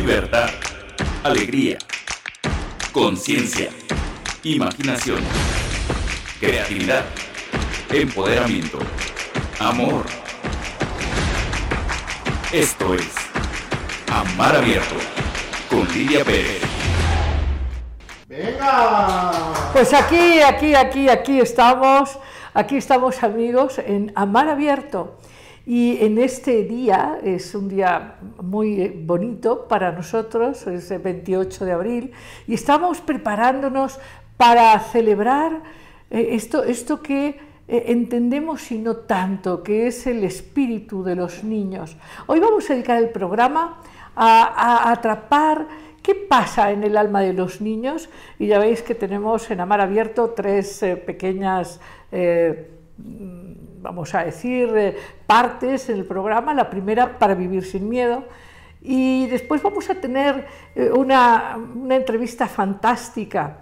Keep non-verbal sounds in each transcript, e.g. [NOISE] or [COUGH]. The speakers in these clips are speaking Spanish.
libertad, alegría, conciencia, imaginación, creatividad, empoderamiento, amor. Esto es Amar Abierto con Lidia Pérez. ¡Venga! Pues aquí, aquí, aquí, aquí estamos, aquí estamos amigos en Amar Abierto. Y en este día, es un día muy bonito para nosotros, es el 28 de abril, y estamos preparándonos para celebrar eh, esto, esto que eh, entendemos y no tanto, que es el espíritu de los niños. Hoy vamos a dedicar el programa a, atrapar ¿Qué pasa en el alma de los niños? Y ya veis que tenemos en Amar Abierto tres eh, pequeñas, eh, vamos a decir, eh, partes en el programa. La primera, para vivir sin miedo. Y después vamos a tener una, una entrevista fantástica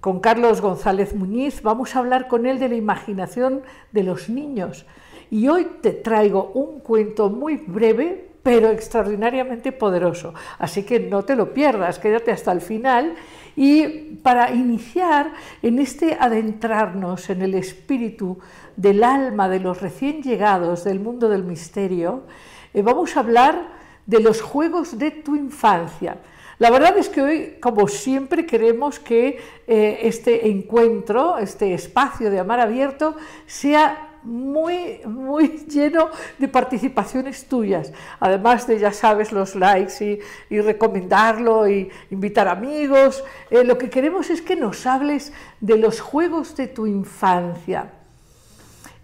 con Carlos González Muñiz. Vamos a hablar con él de la imaginación de los niños. Y hoy te traigo un cuento muy breve, pero extraordinariamente poderoso. Así que no te lo pierdas, quédate hasta el final. Y para iniciar en este adentrarnos en el espíritu del alma de los recién llegados del mundo del misterio, eh, vamos a hablar de los juegos de tu infancia. La verdad es que hoy, como siempre, queremos que eh, este encuentro, este espacio de amar abierto, sea muy, muy [LAUGHS] lleno de participaciones tuyas, además de, ya sabes, los likes y, recomendarlo y invitar amigos. Eh, lo que queremos es que nos hables de los juegos de tu infancia.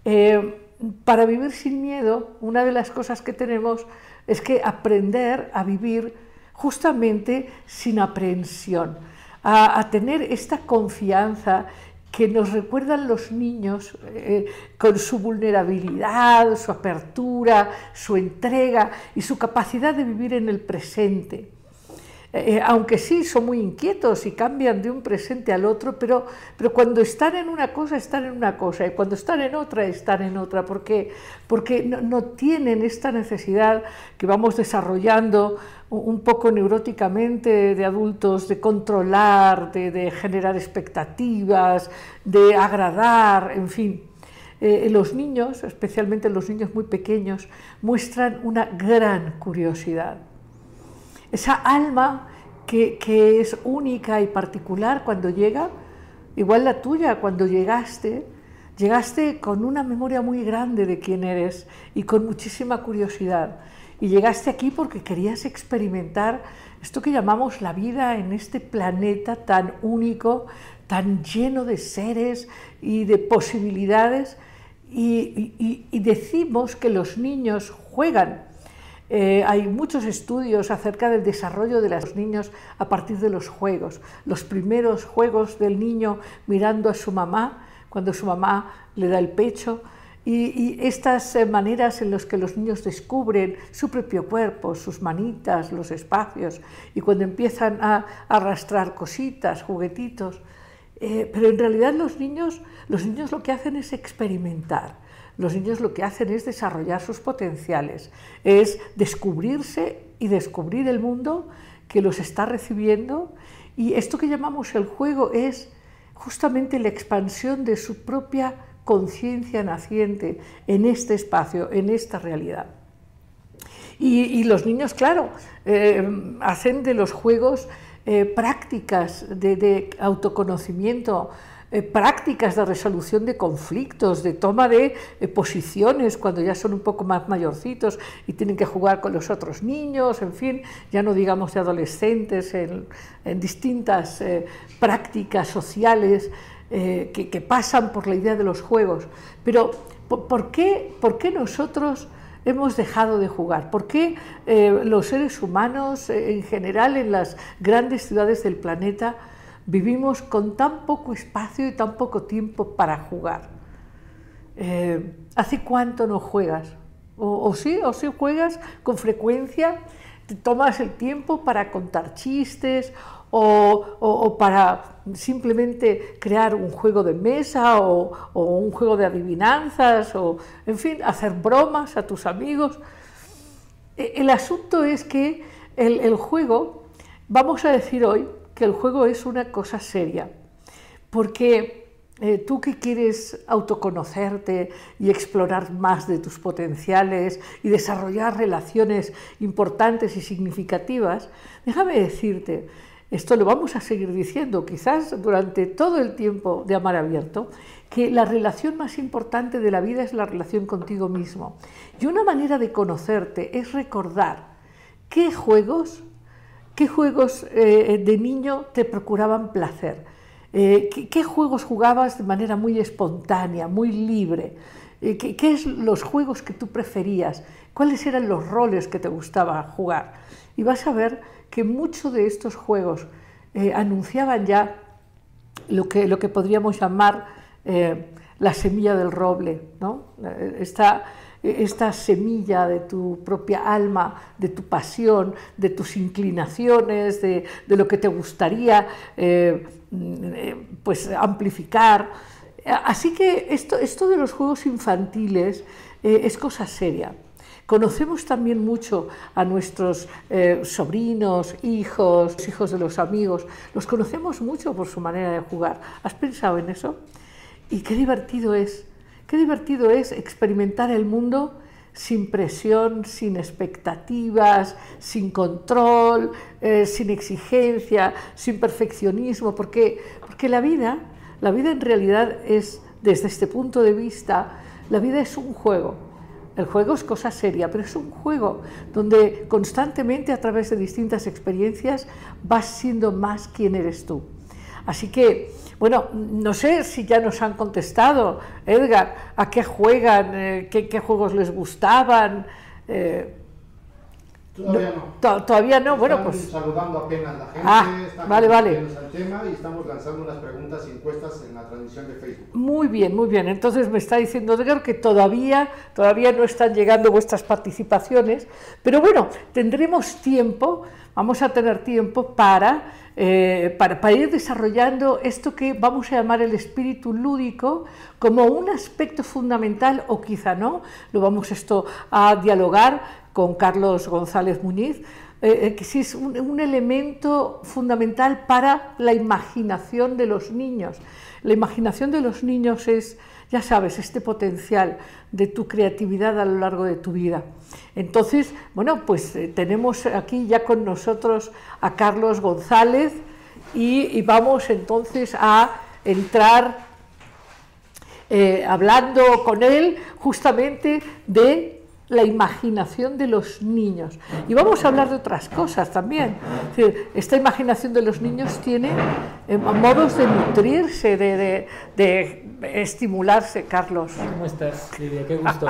Eh, para vivir sin miedo, una de las cosas que tenemos es que aprender a vivir justamente sin aprehensión, a, tener esta confianza que nos recuerdan los niños eh, con su vulnerabilidad, su apertura, su entrega y su capacidad de vivir en el presente. Eh, aunque sí son muy inquietos y cambian de un presente al otro, pero, pero cuando están en una cosa, están en una cosa, y cuando están en otra, están en otra, porque, porque no, tienen esta necesidad que vamos desarrollando un poco neuróticamente de adultos de controlar, de, generar expectativas, de agradar, en fin. Eh, los niños, especialmente los niños muy pequeños, muestran una gran curiosidad esa alma que, es única y particular cuando llega, igual la tuya, cuando llegaste, llegaste con una memoria muy grande de quién eres y con muchísima curiosidad. Y llegaste aquí porque querías experimentar esto que llamamos la vida en este planeta tan único, tan lleno de seres y de posibilidades. y decimos que los niños juegan eh, hay muchos estudios acerca del desarrollo de los niños a partir de los juegos. Los primeros juegos del niño mirando a su mamá, cuando su mamá le da el pecho, y, estas eh, maneras en las que los niños descubren su propio cuerpo, sus manitas, los espacios, y cuando empiezan a, arrastrar cositas, juguetitos. Eh, pero en realidad los niños, los niños lo que hacen es experimentar los niños lo que hacen es desarrollar sus potenciales, es descubrirse y descubrir el mundo que los está recibiendo y esto que llamamos el juego es justamente la expansión de su propia conciencia naciente en este espacio, en esta realidad. Y, los niños, claro, eh, hacen de los juegos eh, prácticas de, de autoconocimiento, eh, prácticas de resolución de conflictos, de toma de eh, posiciones cuando ya son un poco más mayorcitos y tienen que jugar con los otros niños, en fin, ya no digamos de adolescentes en, distintas eh, prácticas sociales que, pasan por la idea de los juegos. Pero ¿por qué, por qué nosotros hemos dejado de jugar? ¿Por qué los seres humanos en general en las grandes ciudades del planeta vivimos con tan poco espacio y tan poco tiempo para jugar. Eh, ¿Hace cuánto no juegas? O, sí, o sí juegas con frecuencia, te tomas el tiempo para contar chistes o, para simplemente crear un juego de mesa o, un juego de adivinanzas o, en fin, hacer bromas a tus amigos. E, el asunto es que el juego, vamos a decir hoy que el juego es una cosa seria, porque eh, tú que quieres autoconocerte y explorar más de tus potenciales y desarrollar relaciones importantes y significativas, déjame decirte, esto lo vamos a seguir diciendo quizás durante todo el tiempo de Amar Abierto, que la relación más importante de la vida es la relación contigo mismo. Y una manera de conocerte es recordar qué juegos, qué juegos eh, de niño te procuraban placer eh, ¿qué, juegos jugabas de manera muy espontánea, muy libre? Eh, ¿qué, ¿Qué es los juegos que tú preferías? ¿Cuáles eran los roles que te gustaba jugar? Y vas a ver que muchos de estos juegos anunciaban ya lo que, lo que podríamos llamar la semilla del roble, ¿no? Esta, esta semilla de tu propia alma, de tu pasión, de tus inclinaciones, de, lo que te gustaría pues, amplificar. Así que esto, esto de los juegos infantiles eh, es cosa seria. Conocemos también mucho a nuestros eh, sobrinos, hijos, hijos de los amigos. Los conocemos mucho por su manera de jugar. ¿Has pensado en eso? Y qué divertido es. Qué divertido es experimentar el mundo sin presión, sin expectativas, sin control, eh, sin exigencia, sin perfeccionismo, porque, porque la vida, la vida en realidad es, desde este punto de vista, la vida es un juego. El juego es cosa seria, pero es un juego donde constantemente a través de distintas experiencias vas siendo más quien eres tú. Así que bueno, no sé si ya nos han contestado, Edgar, a qué juegan, eh, qué, juegos les gustaban. Eh, todavía no. todavía no, bueno, pues. saludando apenas la gente, ah, vale, vale. al tema y estamos lanzando unas preguntas y encuestas en la transmisión de Facebook. Muy bien, muy bien. Entonces me está diciendo Edgar que todavía, todavía no están llegando vuestras participaciones, pero bueno, tendremos tiempo, vamos a tener tiempo para eh, para, ir desarrollando esto que vamos a llamar el espíritu lúdico como un aspecto fundamental, o quizá no, lo vamos esto a dialogar con Carlos González Muñiz, eh, eh, que sí es un, elemento fundamental para la imaginación de los niños. La imaginación de los niños es, ya sabes, este potencial de tu creatividad a lo largo de tu vida. Entonces, bueno, pues eh, tenemos aquí ya con nosotros a Carlos González y, vamos entonces a entrar hablando con él justamente de la imaginación de los niños. Y vamos a hablar de otras cosas también. esta imaginación de los niños tiene eh, modos de nutrirse, de, estimularse, Carlos. ¿Cómo estás, Lidia? Qué gusto,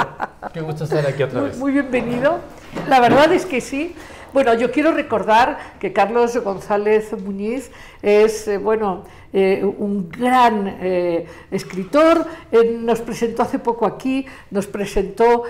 qué gusto estar aquí otra vez. Muy bienvenido. La verdad es que sí. Bueno, yo quiero recordar que Carlos González Muñiz es, eh, bueno, eh, un gran eh, escritor. nos presentó hace poco aquí, nos presentó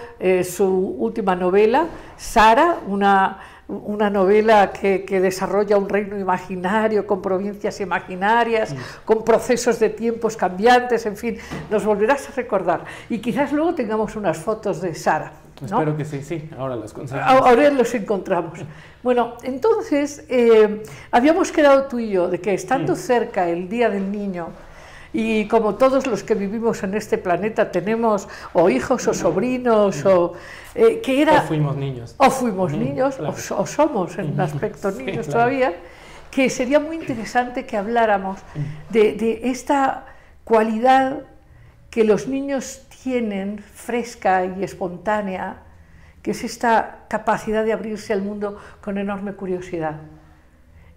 su última novela, Sara, una una novela que, desarrolla un reino imaginario con provincias imaginarias, con procesos de tiempos cambiantes, en fin, nos volverás a recordar. Y quizás luego tengamos unas fotos de Sara. Espero que sí, sí, ahora las conseguimos. Ahora los encontramos. Bueno, entonces, eh, habíamos quedado tú y yo de que estando mm. cerca el Día del Niño, y como todos los que vivimos en este planeta tenemos o hijos o sobrinos o eh, que era... O fuimos niños. O fuimos niños, o, somos en un aspecto [LAUGHS] niños todavía, que sería muy interesante que habláramos de, de esta cualidad que los niños tienen fresca y espontánea, que es esta capacidad de abrirse al mundo con enorme curiosidad.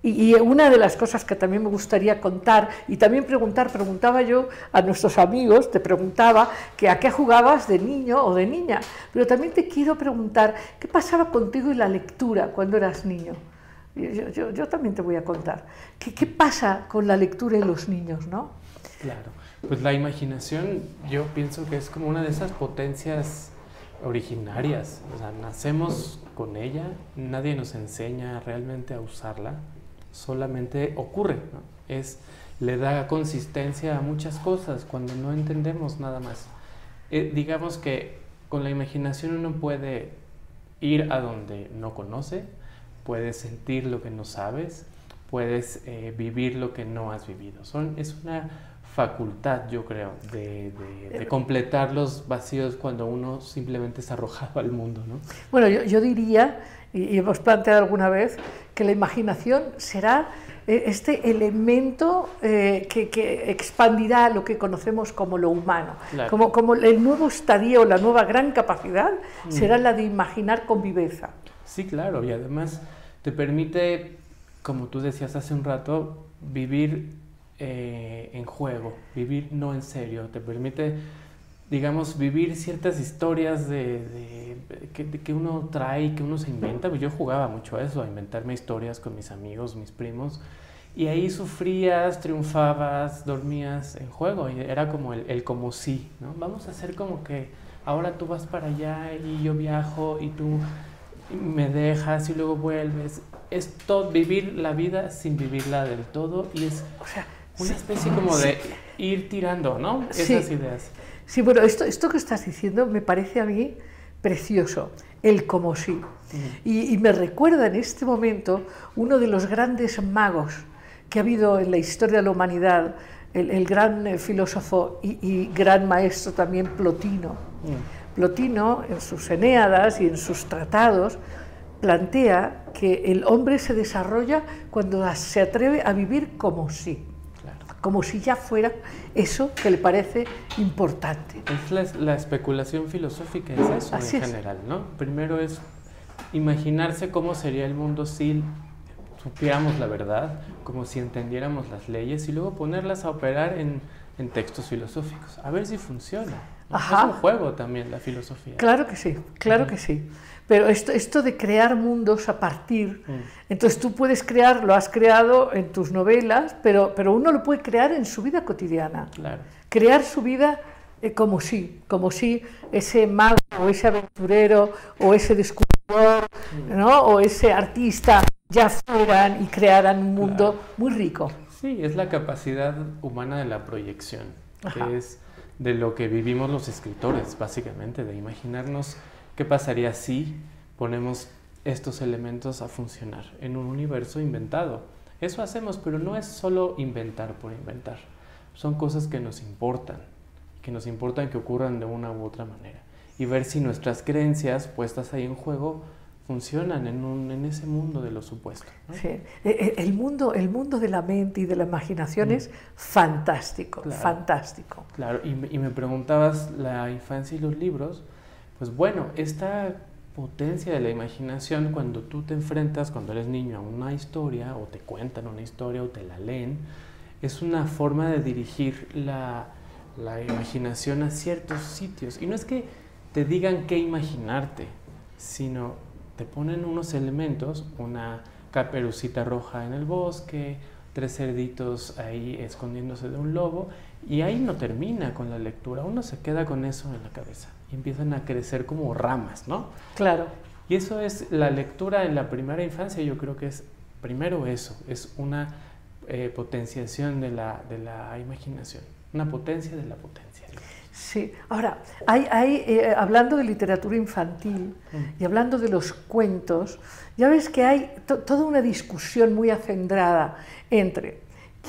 Y, una de las cosas que también me gustaría contar y también preguntar, preguntaba yo a nuestros amigos, te preguntaba que a qué jugabas de niño o de niña, pero también te quiero preguntar qué pasaba contigo en la lectura cuando eras niño. Yo, yo, también te voy a contar. ¿Qué, ¿Qué, pasa con la lectura y los niños, no? Claro, pues la imaginación yo pienso que es como una de esas potencias originarias. O sea, nacemos con ella, nadie nos enseña realmente a usarla solamente ocurre, es, le da consistencia a muchas cosas cuando no entendemos nada más. Eh, digamos que con la imaginación uno puede ir a donde no conoce, puedes sentir lo que no sabes, puedes eh, vivir lo que no has vivido. Es una facultad, yo creo, de, de- de completar los vacíos cuando uno simplemente es arrojado al mundo, ¿no? Bueno, yo, yo diría, y, y hemos planteado alguna vez, que la imaginación será eh, este elemento eh, que, que expandirá lo que conocemos como lo humano. Claro. Como, como el nuevo estadio, la nueva gran capacidad, será la de imaginar con viveza. Sí, claro, y además te permite, como tú decías hace un rato, vivir eh, en juego, vivir no en serio, te permite, digamos, vivir ciertas historias de, de- que, de que uno trae, que uno se inventa. Pues yo jugaba mucho a eso, a inventarme historias con mis amigos, mis primos, y ahí sufrías, triunfabas, dormías en juego, y era como el, el como sí, ¿no? Vamos a hacer como que ahora tú vas para allá y yo viajo y tú me dejas y luego vuelves. Es todo, vivir la vida sin vivirla del todo y es O sea, una especie como de ir tirando, ¿no? Sí. Esas ideas. Sí, bueno, esto, esto que estás diciendo me parece a mí precioso, el como sí. Y, y me recuerda en este momento uno de los grandes magos que ha habido en la historia de la humanidad, el, el gran eh, filósofo y, y gran maestro también Plotino. Mm. Plotino, en sus Eneadas y en sus tratados, plantea que el hombre se desarrolla cuando se atreve a vivir como sí. Como si ya fuera eso que le parece importante. Es la, la especulación filosófica, es eso Así en es. general, ¿no? Primero es imaginarse cómo sería el mundo si supiéramos la verdad, como si entendiéramos las leyes y luego ponerlas a operar en, en textos filosóficos, a ver si funciona. Ajá. Es un juego también la filosofía. Claro que sí, claro que sí. Pero esto, esto de crear mundos a partir, Mm. entonces tú puedes crear, lo has creado en tus novelas, pero, pero uno lo puede crear en su vida cotidiana. Claro. Crear su vida eh, como si, como si ese mago o ese aventurero o ese descubridor ¿no? o ese artista ya fueran y crearan un mundo Claro. muy rico. Sí, es la capacidad humana de la proyección, Ajá. que es de lo que vivimos los escritores, básicamente, de imaginarnos qué pasaría si ponemos estos elementos a funcionar en un universo inventado. Eso hacemos, pero no es solo inventar por inventar. Son cosas que nos importan, que nos importan que ocurran de una u otra manera. Y ver si nuestras creencias puestas ahí en juego funcionan en, un- en ese mundo de lo supuesto. ¿no? Sí. Eh, eh, El, mundo, el mundo de la mente y de la imaginación es fantástico, Claro. fantástico. Claro, y y me preguntabas la infancia y los libros, pues bueno, esta potencia de la imaginación cuando tú te enfrentas cuando eres niño a una historia o te cuentan una historia o te la leen, es una forma de dirigir la, imaginación a ciertos sitios. Y no es que te digan qué imaginarte, sino te ponen unos elementos, una caperucita roja en el bosque, tres cerditos ahí escondiéndose de un lobo, y ahí no termina con la lectura, uno se queda con eso en la cabeza y empiezan a crecer como ramas, ¿no? Claro. Y eso es la lectura en la primera infancia, yo creo que es primero eso, es una eh, potenciación de la, de la imaginación, una potencia de la potencia. Sí, ahora, hay, hay, eh, hablando de literatura infantil y hablando de los cuentos, ya ves que hay to- toda una discusión muy acendrada entre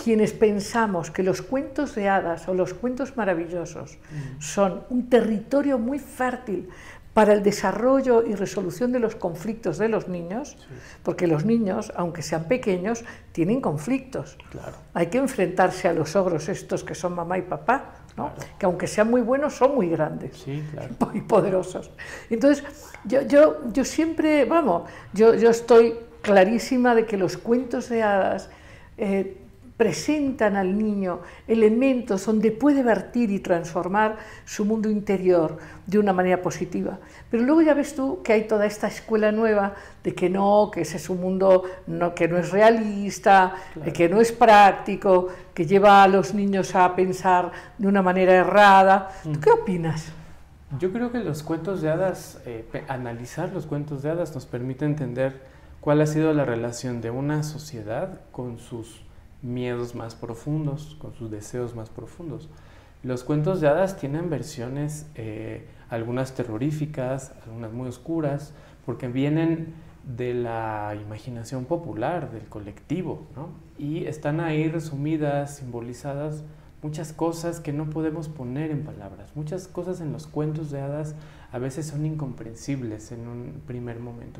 quienes pensamos que los cuentos de hadas o los cuentos maravillosos son un territorio muy fértil para el desarrollo y resolución de los conflictos de los niños, porque los niños, aunque sean pequeños, tienen conflictos. Claro. Hay que enfrentarse a los ogros estos que son mamá y papá, ¿no? Claro. que aunque sean muy buenos, son muy grandes Sí, claro. [LAUGHS] muy poderosos. Entonces, yo, yo, yo siempre, vamos, yo, yo estoy clarísima de que los cuentos de hadas eh, presentan al niño elementos donde puede vertir y transformar su mundo interior de una manera positiva. Pero luego ya ves tú que hay toda esta escuela nueva de que no, que ese es un mundo no, que no es realista, de que no es práctico, que lleva a los niños a pensar de una manera errada. ¿Tú qué opinas? Yo creo que los cuentos de hadas, eh, analizar los cuentos de hadas nos permite entender cuál ha sido la relación de una sociedad con sus miedos más profundos, con sus deseos más profundos. Los cuentos de hadas tienen versiones, eh, algunas terroríficas, algunas muy oscuras, porque vienen de la imaginación popular, del colectivo. Y están ahí resumidas, simbolizadas muchas cosas que no podemos poner en palabras, muchas cosas en los cuentos de hadas a veces son incomprensibles en un primer momento.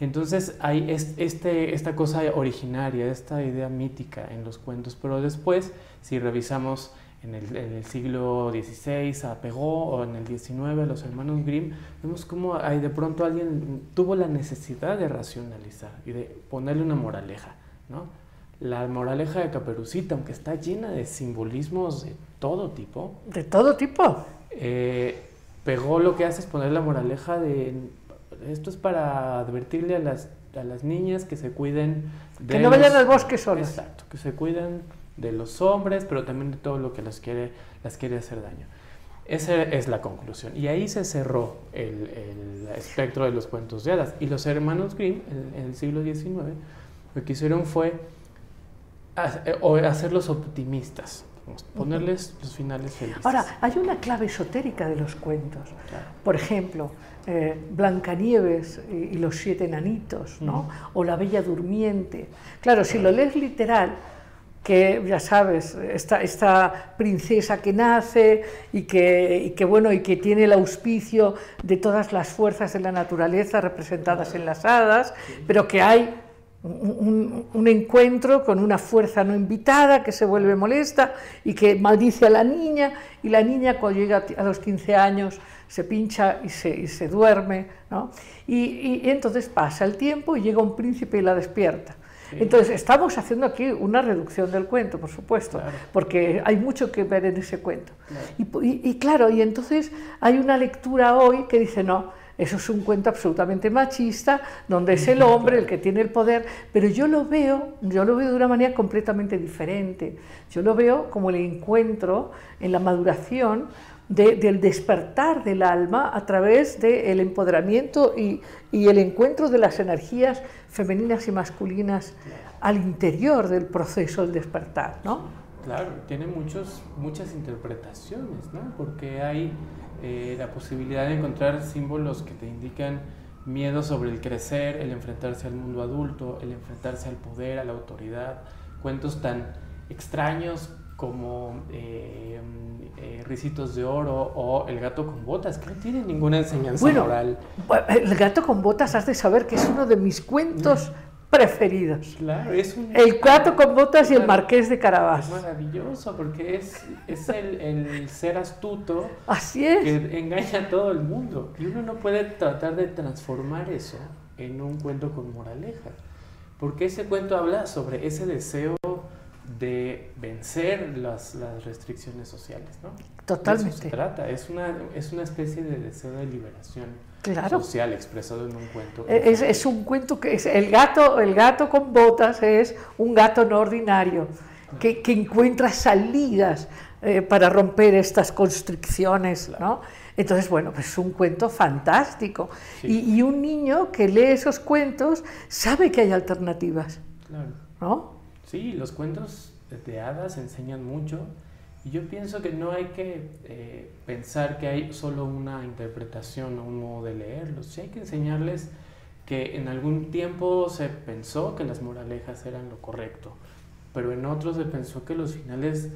Entonces hay este, esta cosa originaria, esta idea mítica en los cuentos, pero después, si revisamos en el, siglo XVI a Perrault o en el XIX a los hermanos Grimm, vemos cómo hay de pronto alguien tuvo la necesidad de racionalizar y de ponerle una moraleja. ¿no? La moraleja de Caperucita, aunque está llena de simbolismos de todo tipo. De todo tipo. Eh, lo que hace es poner la moraleja de esto es para advertirle a las, a las niñas que se cuiden de... Que no vayan al bosque solas. Exacto, que se cuiden de los hombres, pero también de todo lo que las quiere, las quiere hacer daño. Esa es la conclusión. Y ahí se cerró el, el espectro de los cuentos de hadas. Y los hermanos Grimm, en, el siglo XIX, lo que hicieron fue hacerlos optimistas, ponerles los finales felices. Ahora, hay una clave esotérica de los cuentos. Por ejemplo, eh, Blancanieves y, los siete enanitos, ¿no? O La Bella Durmiente. Claro, si lo lees literal, que ya sabes, esta, esta princesa que nace y que, y que, bueno, y que tiene el auspicio de todas las fuerzas de la naturaleza representadas en las hadas, pero que hay un, un, encuentro con una fuerza no invitada que se vuelve molesta y que maldice a la niña y la niña cuando llega a los 15 años se pincha y se, y se duerme, ¿no? y, y, entonces pasa el tiempo y llega un príncipe y la despierta. Entonces, estamos haciendo aquí una reducción del cuento, por supuesto, porque hay mucho que ver en ese cuento. Y, y, claro, y entonces hay una lectura hoy que dice, no, eso es un cuento absolutamente machista, donde es el hombre el que tiene el poder, pero yo lo veo, yo lo veo de una manera completamente diferente. Yo lo veo como el encuentro en la maduración del despertar del alma a través del empoderamiento y, y, el encuentro de las energías femeninas y masculinas al interior del proceso del despertar, ¿no? Claro, tiene muchos, muchas interpretaciones, ¿no? Porque hay eh, la posibilidad de encontrar símbolos que te indican miedo sobre el crecer, el enfrentarse al mundo adulto, el enfrentarse al poder, a la autoridad, cuentos tan extraños como eh, eh, Ricitos de Oro o El gato con botas, que no tiene ninguna enseñanza bueno, moral. El gato con botas has de saber que es uno de mis cuentos [LAUGHS] preferidos. Claro, es un... El Cuatro con Botas y el Marqués de Carabas. Es maravilloso porque es, es el, el, ser astuto Así es. que engaña a todo el mundo. Y uno no puede tratar de transformar eso en un cuento con moraleja. Porque ese cuento habla sobre ese deseo de vencer las, las restricciones sociales, ¿no? Totalmente. De eso se trata, es una, es una especie de deseo de liberación claro. social expresado en un cuento. Es, es, un cuento que es el gato, el gato con botas es un gato no ordinario que, que encuentra salidas eh, para romper estas constricciones, ¿no? Entonces, bueno, pues es un cuento fantástico. Sí. Y, y, un niño que lee esos cuentos sabe que hay alternativas, claro. ¿no? Sí, los cuentos de hadas enseñan mucho yo pienso que no hay que eh, pensar que hay solo una interpretación o un modo de leerlos. Sí hay que enseñarles que en algún tiempo se pensó que las moralejas eran lo correcto, pero en otros se pensó que los finales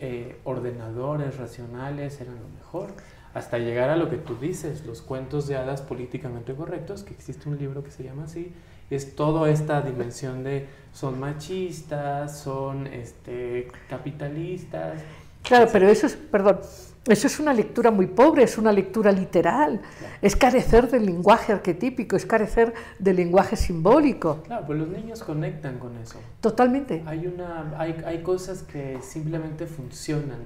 eh, ordenadores, racionales eran lo mejor, hasta llegar a lo que tú dices, los cuentos de hadas políticamente correctos, que existe un libro que se llama así, es toda esta dimensión de son machistas, son este, capitalistas. Claro, pero eso es, perdón, eso es una lectura muy pobre, es una lectura literal, claro. es carecer del lenguaje arquetípico, es carecer del lenguaje simbólico. Claro, pues los niños conectan con eso. Totalmente. Hay, una, hay, hay cosas que simplemente funcionan,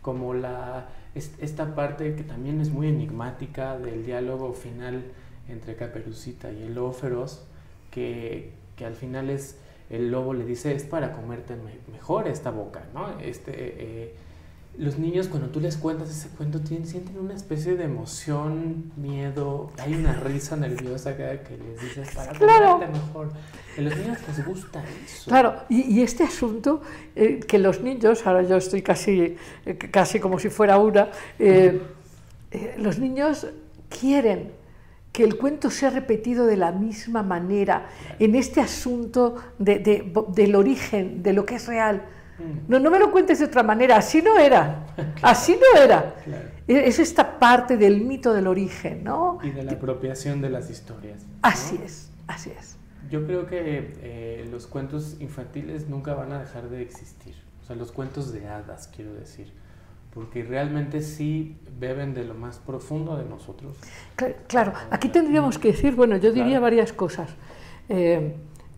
como la, esta parte que también es muy enigmática del diálogo final entre Caperucita y el lobo feroz, que, que al final es, el lobo le dice, es para comerte mejor esta boca, ¿no? Este... Eh, los niños cuando tú les cuentas ese cuento tienen, sienten una especie de emoción, miedo, hay una risa nerviosa cada que les dices para claro. mejor. A los niños les gusta eso. Claro, y, y este asunto eh, que los niños, ahora yo estoy casi, eh, casi como si fuera una, eh, los niños quieren que el cuento sea repetido de la misma manera en este asunto de- de- del origen, de lo que es real. Mm. No, no me lo cuentes de otra manera, así no era, [LAUGHS] así no era. Claro. E- Es esta parte del mito del origen, ¿no? Y de la apropiación de las historias. ¿no? Así es, así es. Yo creo que eh, los cuentos infantiles nunca van a dejar de existir. O sea, los cuentos de hadas, quiero decir. Porque realmente sí beben de lo más profundo de nosotros. Cla- Claro, aquí tendríamos que decir, bueno, yo diría varias cosas. Eh,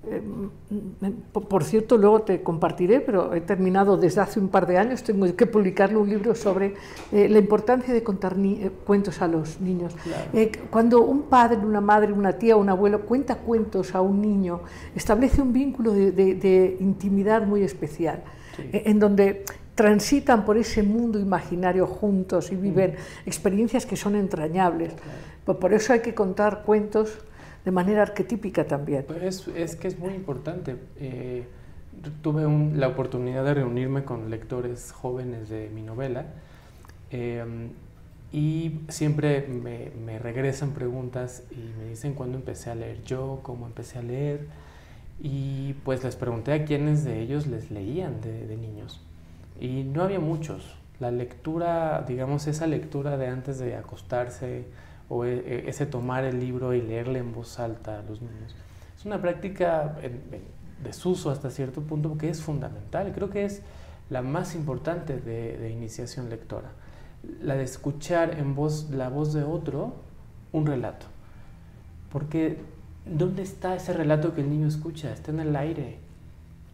eh, mm, por, cierto, luego te compartiré, pero he terminado desde hace un par de años, tengo que publicarle un libro sobre eh, la importancia de contar eh, cuentos a los niños. Claro. Eh, cuando un padre, una madre, una tía, un abuelo cuenta cuentos a un niño, establece un vínculo de, de- de intimidad muy especial, Sí. en donde transitan por ese mundo imaginario juntos y viven experiencias que son entrañables. Pues por eso hay que contar cuentos de manera arquetípica también. Pues es, es que es muy importante. Eh, tuve un- la oportunidad de reunirme con lectores jóvenes de mi novela eh, y siempre me, me regresan preguntas y me dicen cuándo empecé a leer yo, cómo empecé a leer. Y pues les pregunté a quiénes de ellos les leían de, de niños. Y no había muchos. La lectura, digamos, esa lectura de antes de acostarse o e- e- ese tomar el libro y leerle en voz alta a los niños, es una práctica en- en desuso hasta cierto punto porque es fundamental. Creo que es la más importante de, de iniciación lectora. La de escuchar en voz, la voz de otro un relato. Porque ¿dónde está ese relato que el niño escucha? Está en el aire.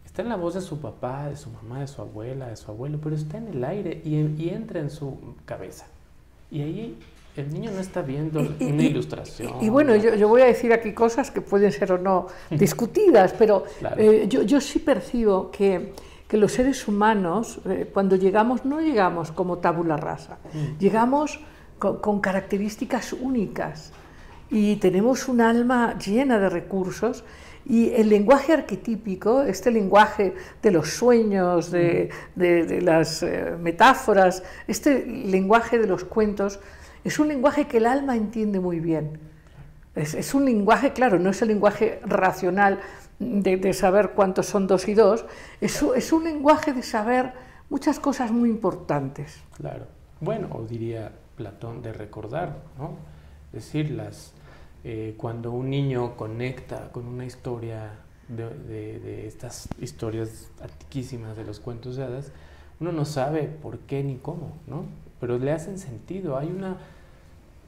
Está en la voz de su papá, de su mamá, de su abuela, de su abuelo, pero está en el aire y, y entra en su cabeza. Y ahí el niño no está viendo Y- una y- ilustración. Y, y bueno, yo, yo voy a decir aquí cosas que pueden ser o no [LAUGHS] discutidas, pero Claro. eh, yo, yo sí percibo que, que los seres humanos, eh, cuando llegamos, no llegamos como tabula rasa, Mm. llegamos con, con características únicas y tenemos un alma llena de recursos. Y el lenguaje arquetípico, este lenguaje de los sueños, de, de- de las eh, metáforas, este lenguaje de los cuentos, es un lenguaje que el alma entiende muy bien. Es, un lenguaje, claro, no es el lenguaje racional de, saber cuántos son dos y dos, es, un lenguaje de saber muchas cosas muy importantes. Claro. Bueno, o diría Platón de recordar, ¿no? Es eh, cuando un niño conecta con una historia de- de estas historias antiquísimas de los cuentos de hadas, uno no sabe por qué ni cómo, ¿no? Pero le hacen sentido. Hay una,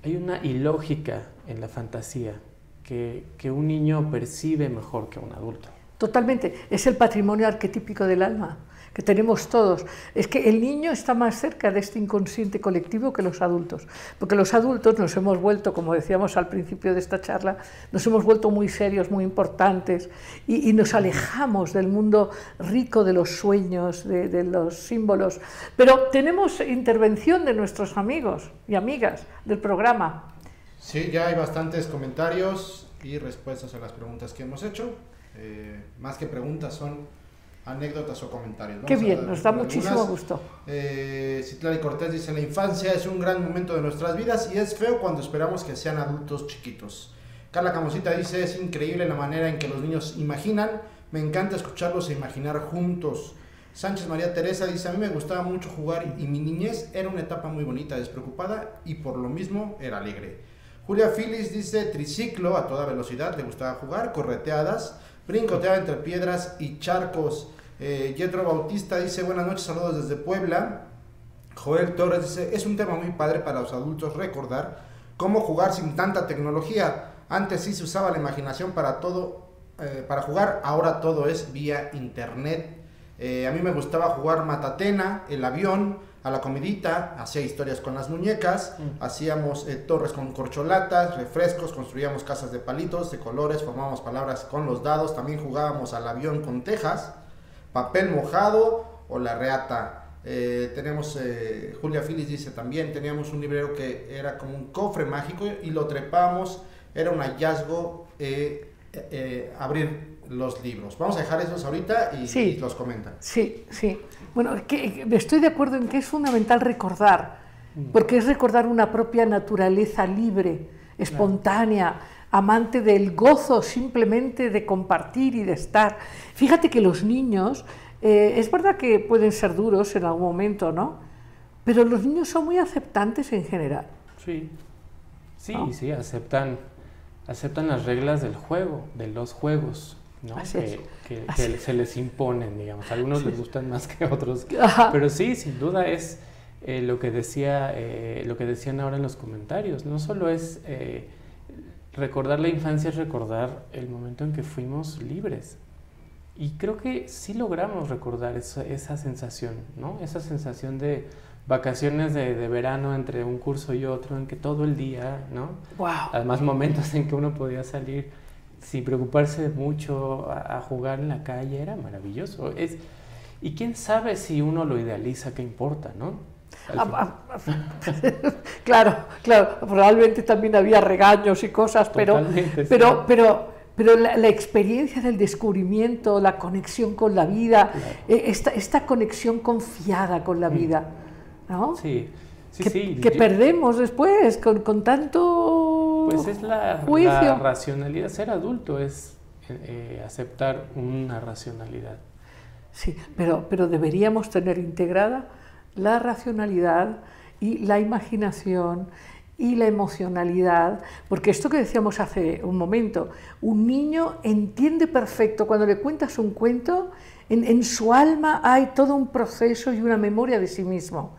hay una ilógica en la fantasía que, que un niño percibe mejor que un adulto. Totalmente, es el patrimonio arquetípico del alma que tenemos todos. Es que el niño está más cerca de este inconsciente colectivo que los adultos, porque los adultos nos hemos vuelto, como decíamos al principio de esta charla, nos hemos vuelto muy serios, muy importantes y, nos alejamos del mundo rico de los sueños, de, de los símbolos. Pero tenemos intervención de nuestros amigos y amigas del programa. Sí, ya hay bastantes comentarios y respuestas a las preguntas que hemos hecho. Eh, más que preguntas son anécdotas o comentarios. Qué Vamos a bien, nos da algunas. muchísimo gusto. Eh, Citlali Cortés dice, la infancia es un gran momento de nuestras vidas y es feo cuando esperamos que sean adultos chiquitos. Carla Camosita dice, es increíble la manera en que los niños imaginan, me encanta escucharlos e imaginar juntos. Sánchez María Teresa dice, a mí me gustaba mucho jugar y mi niñez era una etapa muy bonita, despreocupada y por lo mismo era alegre. Julia Phillips dice, triciclo a toda velocidad, le gustaba jugar, correteadas, brincoteaba entre piedras y charcos. Eh, Yetro Bautista dice, buenas noches, saludos desde Puebla. Joel Torres dice, es un tema muy padre para los adultos recordar cómo jugar sin tanta tecnología. Antes sí se usaba la imaginación para todo, eh, para jugar, ahora todo es vía internet. Eh, a mí me gustaba jugar Matatena, el avión, a la comidita, hacía historias con las muñecas, Mm. hacíamos eh, torres con corcholatas, refrescos, construíamos casas de palitos, de colores, formábamos palabras con los dados, también jugábamos al avión con tejas, papel mojado o la reata. Eh, tenemos, eh, Julia Phillips dice también, teníamos un librero que era como un cofre mágico y lo trepamos, era un hallazgo eh, abrir los libros. Vamos a dejar esos ahorita y, Sí. y los comentan. Sí, sí. Bueno, que, que estoy de acuerdo en que es fundamental recordar, Mm. porque es recordar una propia naturaleza libre espontánea, amante del gozo simplemente de compartir y de estar. Fíjate que los niños, eh, es verdad que pueden ser duros en algún momento, ¿no? Pero los niños son muy aceptantes en general. Sí, sí, ¿No? sí, aceptan, aceptan las reglas del juego, de los juegos, ¿no? Así es. que, que- Así que se les imponen, digamos. A algunos les gustan más que a otros. Ajá. Pero sí, sin duda es eh, lo que decía, eh, lo que decían ahora en los comentarios. No solo es eh, recordar la infancia, es recordar el momento en que fuimos libres. Y creo que sí logramos recordar esa, esa sensación, ¿no? Esa sensación de vacaciones de, de verano entre un curso y otro, en que todo el día, ¿no? ¡Wow! Además, momentos en que uno podía salir sin preocuparse mucho a, a jugar en la calle, era maravilloso. Es, y quién sabe si uno lo idealiza, qué importa, ¿no? [LAUGHS] Claro, claro, probablemente también había regaños y cosas, pero, Totalmente, sí. pero, pero, pero la, la experiencia del descubrimiento, la conexión con la vida, Claro. eh, esta, esta conexión confiada con la Mm. vida, ¿no? Sí, sí, que, sí. que yo- perdemos después con, con tanto Pues es la, juicio. la racionalidad. Ser adulto es eh, eh, aceptar una racionalidad. Sí, pero, pero deberíamos tener integrada la racionalidad y la imaginación y la emocionalidad, porque esto que decíamos hace un momento, un niño entiende perfecto, cuando le cuentas un cuento, en, en su alma hay todo un proceso y una memoria de sí mismo.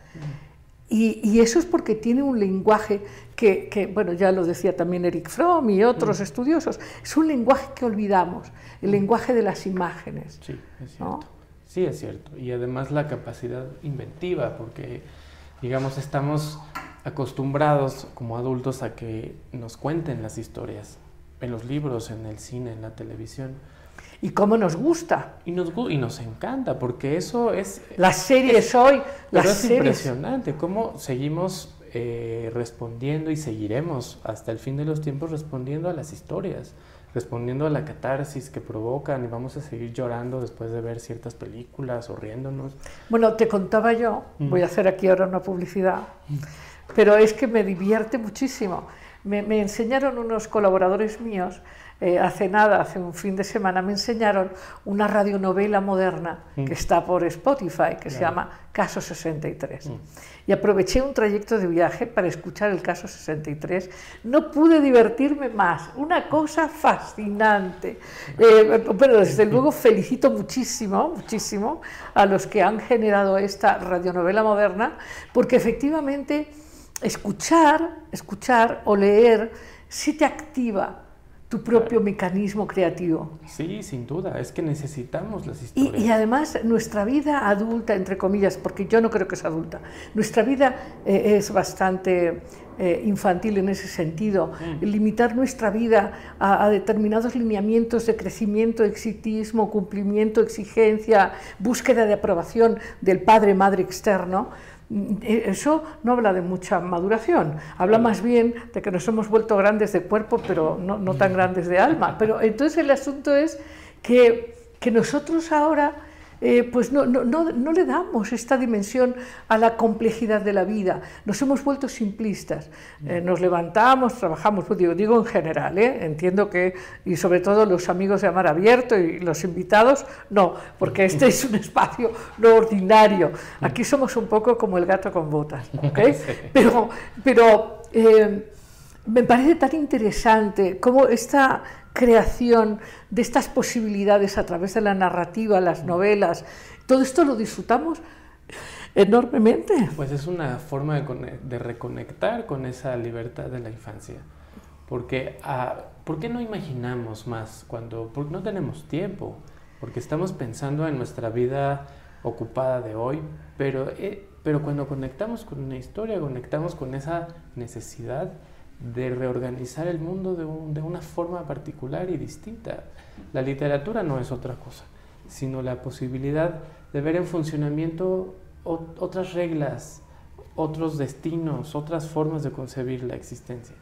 Y, y eso es porque tiene un lenguaje que, que, bueno, ya lo decía también Eric Fromm y otros estudiosos, es un lenguaje que olvidamos, el lenguaje de las imágenes. Sí, es cierto. ¿No? Sí, es cierto. Y además la capacidad inventiva, porque, digamos, estamos acostumbrados como adultos a que nos cuenten las historias, en los libros, en el cine, en la televisión. Y cómo nos gusta. Y nos, y nos encanta, porque eso es... Las series hoy, Pero las es series. impresionante cómo seguimos eh, respondiendo y seguiremos hasta el fin de los tiempos respondiendo a las historias, respondiendo a la catarsis que provocan y vamos a seguir llorando después de ver ciertas películas o riéndonos. Bueno, te contaba yo, Mm. voy a hacer aquí ahora una publicidad, pero es que me divierte muchísimo. Me, me enseñaron unos colaboradores míos, eh, hace nada, hace un fin de semana, me enseñaron una radionovela moderna Mm. que está por Spotify, que se llama Caso 63. Mm. Y aproveché un trayecto de viaje para escuchar el Caso 63. No pude divertirme más, una cosa fascinante. Eh, pero desde luego felicito muchísimo, muchísimo a los que han generado esta radionovela moderna, porque efectivamente escuchar, escuchar o leer sí te activa tu propio mecanismo creativo. Sí, sin duda, es que necesitamos las historias. y además nuestra vida adulta, entre comillas, porque yo no creo que es adulta, nuestra vida eh, es bastante eh, infantil en ese sentido. Mm. Limitar nuestra vida a, a determinados lineamientos de crecimiento, exitismo, cumplimiento, exigencia, búsqueda de aprobación del padre-madre externo. Mm, eh, Eso no habla de mucha maduración, habla más bien de que nos hemos vuelto grandes de cuerpo, pero no, no tan grandes de alma. Pero entonces el asunto es que, que nosotros ahora eh, pues no, no, no, no le damos esta dimensión a la complejidad de la vida. Nos hemos vuelto simplistas. Eh, nos levantamos, trabajamos, pues digo, digo en general, ¿eh? entiendo que, y sobre todo los amigos de Amar Abierto y los invitados, no, porque este es un espacio no ordinario. Aquí somos un poco como el gato con botas. [LAUGHS] Pero, pero eh, me parece tan interesante cómo esta creación de estas posibilidades a través de la narrativa, las novelas, todo esto lo disfrutamos enormemente. Pues es una forma de, cone- de reconectar con esa libertad de la infancia. Porque, ah, ¿por qué no imaginamos más cuando porque no tenemos tiempo? Porque estamos pensando en nuestra vida ocupada de hoy, pero, eh, pero cuando conectamos con una historia, conectamos con esa necesidad de reorganizar el mundo de, un- de una forma particular y distinta. La literatura no es otra cosa, sino la posibilidad de ver en funcionamiento otras reglas, otros destinos, otras formas de concebir la existencia.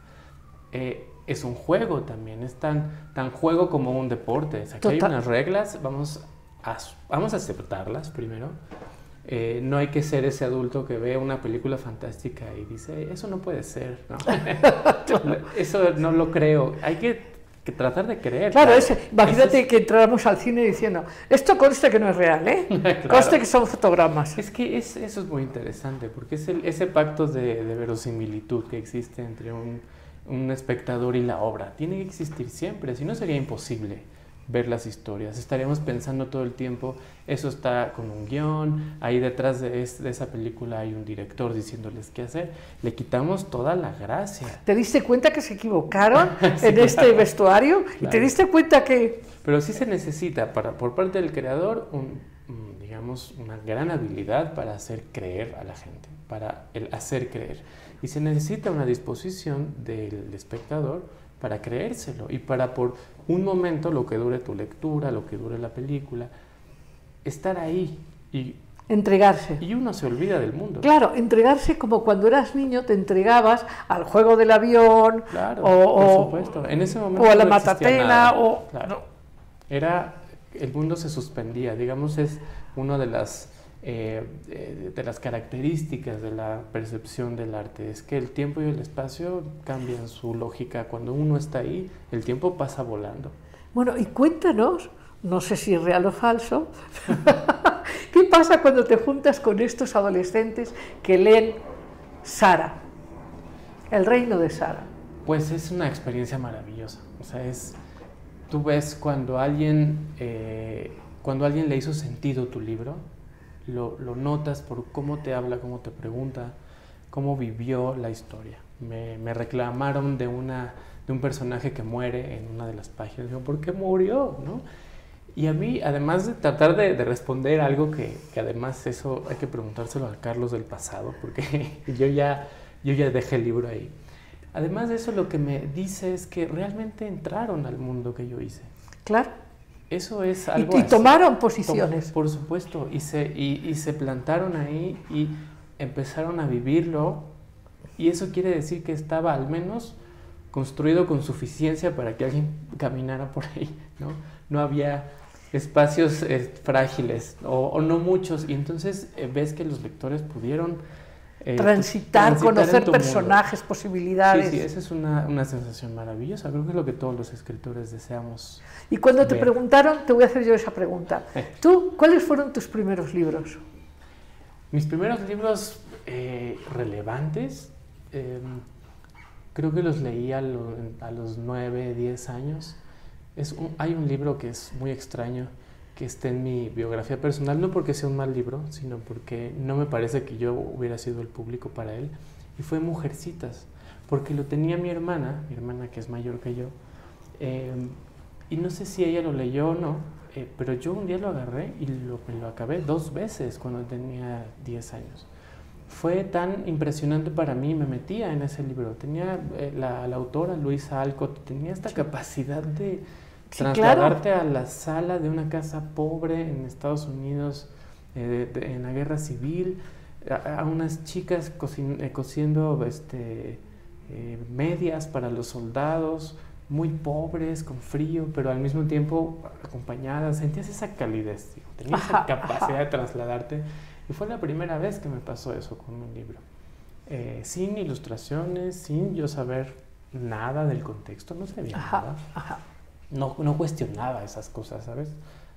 Eh, es un juego también, es tan, tan juego como un deporte. O sea, aquí hay unas reglas, vamos a, vamos a aceptarlas primero, Eh, no hay que ser ese adulto que ve una película fantástica y dice, eso no puede ser, ¿no? [LAUGHS] eso no lo creo. Hay que, que tratar de creer. Claro, imagínate es- que entráramos al cine diciendo, esto conste que no es real, ¿eh? [LAUGHS] Claro. Conste que son fotogramas. Es que es- eso es muy interesante, porque es el- ese pacto de, de verosimilitud que existe entre un, un espectador y la obra. Tiene que existir siempre, si no sería imposible ver las historias. Estaríamos pensando todo el tiempo, eso está con un guion, ahí detrás de, es- de esa película hay un director diciéndoles qué hacer. Le quitamos toda la gracia. ¿Te diste cuenta que se equivocaron [LAUGHS] en este vestuario? ¿Y te Claro. diste cuenta que... Pero sí se necesita para, por parte del creador un, digamos, una gran habilidad para hacer creer a la gente, para el hacer creer. Y se necesita una disposición del espectador para creérselo y para por un momento, lo que dure tu lectura, lo que dure la película, estar ahí. Y, Entregarse. y uno se olvida del mundo. Claro, entregarse como cuando eras niño te entregabas al juego del avión Claro, o, por o- supuesto. En ese momento o a la no matatena o... Claro. Era, el mundo se suspendía, digamos, es una de las, eh, eh, de las características de la percepción del arte, es que el tiempo y el espacio cambian su lógica. Cuando uno está ahí, el tiempo pasa volando. Bueno, y cuéntanos, no sé si es real o falso, [LAUGHS] ¿qué pasa cuando te juntas con estos adolescentes que leen Sara? El reino de Sara. Pues es una experiencia maravillosa. O sea, es, tú ves cuando alguien, eh, cuando alguien le hizo sentido tu libro, lo, notas por cómo te habla, cómo te pregunta, cómo vivió la historia. Me, me reclamaron de, una, de un personaje que muere en una de las páginas. Digo, ¿por qué murió? ¿no? Y a mí, además de tratar de, de responder algo que, que además eso hay que preguntárselo a Carlos del pasado, porque [LAUGHS] yo ya, yo ya dejé el libro ahí. Además de eso, lo que me dice es que realmente entraron al mundo que yo hice. Claro. Eso es algo y tomaron Tom- posiciones. Por supuesto, y se, y, y se plantaron ahí y empezaron a vivirlo. Y eso quiere decir que estaba al menos construido con suficiencia para que alguien caminara por ahí, ¿no? No había espacios eh, frágiles o, o no muchos. Y entonces eh, ves que los lectores pudieron eh, transitar, en conocer mundo. personajes, posibilidades. Sí, sí, esa es una, una sensación maravillosa. Creo que es lo que todos los escritores deseamos. Y cuando te preguntaron, te voy a hacer yo esa pregunta. Eh. ¿Tú, cuáles fueron tus primeros libros? Mis primeros libros eh, relevantes, eh, creo que los leí a, lo- a los 9, 10 años. Es un- hay un libro que es muy extraño, que está en mi biografía personal, no porque sea un mal libro, sino porque no me parece que yo hubiera sido el público para él. Y fue Mujercitas, porque lo tenía mi hermana, mi hermana que es mayor que yo, eh, y no sé si ella lo leyó o no, eh, pero yo un día lo agarré y lo, me lo acabé dos veces cuando tenía 10 años. Fue tan impresionante para mí, me metía en ese libro. Tenía eh, la, la autora Luisa Alcott, tenía esta capacidad de Sí, claro. trasladarte a la sala de una casa pobre en Estados Unidos eh, de- de- en la guerra civil, a, a unas chicas eh, cosiendo este, eh, medias para los soldados, muy pobres, con frío, pero al mismo tiempo acompañadas. Sentías esa calidez, digo, tenías esa Ajá, capacidad ajá. de trasladarte. Y fue la primera vez que me pasó eso con un libro. Eh, sin ilustraciones, sin yo saber nada del contexto, no sabía Ajá, nada ajá. No, no cuestionaba esas cosas, ¿sabes?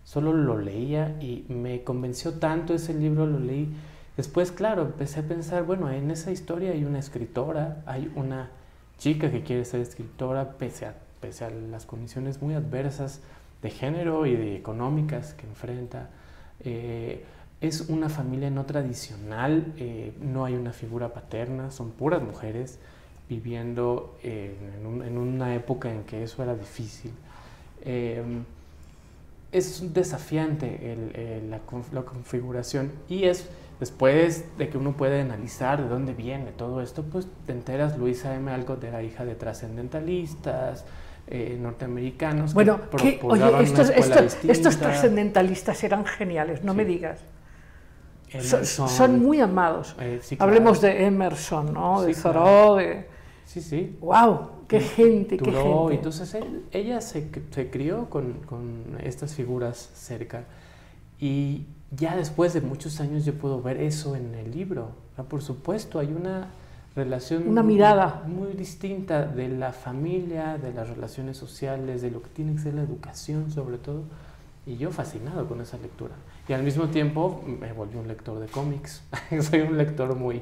Solo lo leía y me convenció tanto ese libro, lo leí. Después, claro, empecé a pensar, bueno, en esa historia hay una escritora, hay una chica que quiere ser escritora pese a, pese a las condiciones muy adversas de género y de económicas que enfrenta. Eh, es una familia no tradicional, eh, no hay una figura paterna, son puras mujeres viviendo en una época en que eso era difícil. Eh, es desafiante el- el- la, la configuración y es después de que uno puede analizar de dónde viene todo esto, pues te enteras, Luisa M. Alcott era hija de trascendentalistas eh, norteamericanos. Bueno, que, propagaban oye, estos, estos, estos trascendentalistas eran geniales, no Sí. me digas. Emerson, Son, son muy amados. eh, sí, claro. Hablemos de Emerson, ¿no? de Sí, Thoreau, de... Sí, sí. ¡Wow! ¡Qué gente, qué Thoreau, gente! Entonces él- ella se, se crió con, con estas figuras cerca Y ya después de muchos años yo puedo ver eso en el libro. Por supuesto, hay una relación Una muy- mirada. muy distinta de la familia, de las relaciones sociales, de lo que tiene que ser la educación sobre todo. Y yo fascinado con esa lectura. Y al mismo tiempo me volví un lector de cómics. [LAUGHS] Soy un lector muy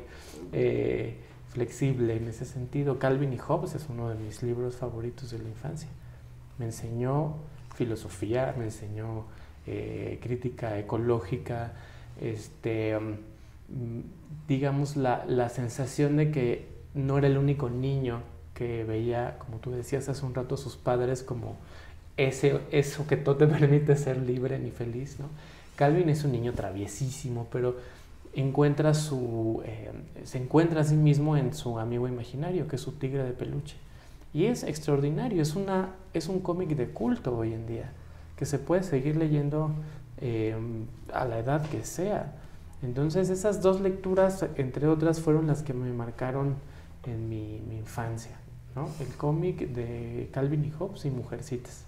eh, flexible en ese sentido. Calvin y Hobbes es uno de mis libros favoritos de la infancia. Me enseñó filosofía, me enseñó eh, crítica ecológica, este, mm, digamos, la, la sensación de que no era el único niño que veía, como tú decías hace un rato, a sus padres como ese, eso que todo te [LAUGHS] permite ser libre ni feliz, ¿no? Calvin es un niño traviesísimo, pero encuentra su, eh, se encuentra a sí mismo en su amigo imaginario, que es su tigre de peluche. Y es extraordinario, es, una, es un cómic de culto hoy en día, que se puede seguir leyendo eh, a la edad que sea. Entonces esas dos lecturas, entre otras, fueron las que me marcaron en mi, mi infancia. ¿no? El cómic de Calvin y Hobbes y Mujercitas.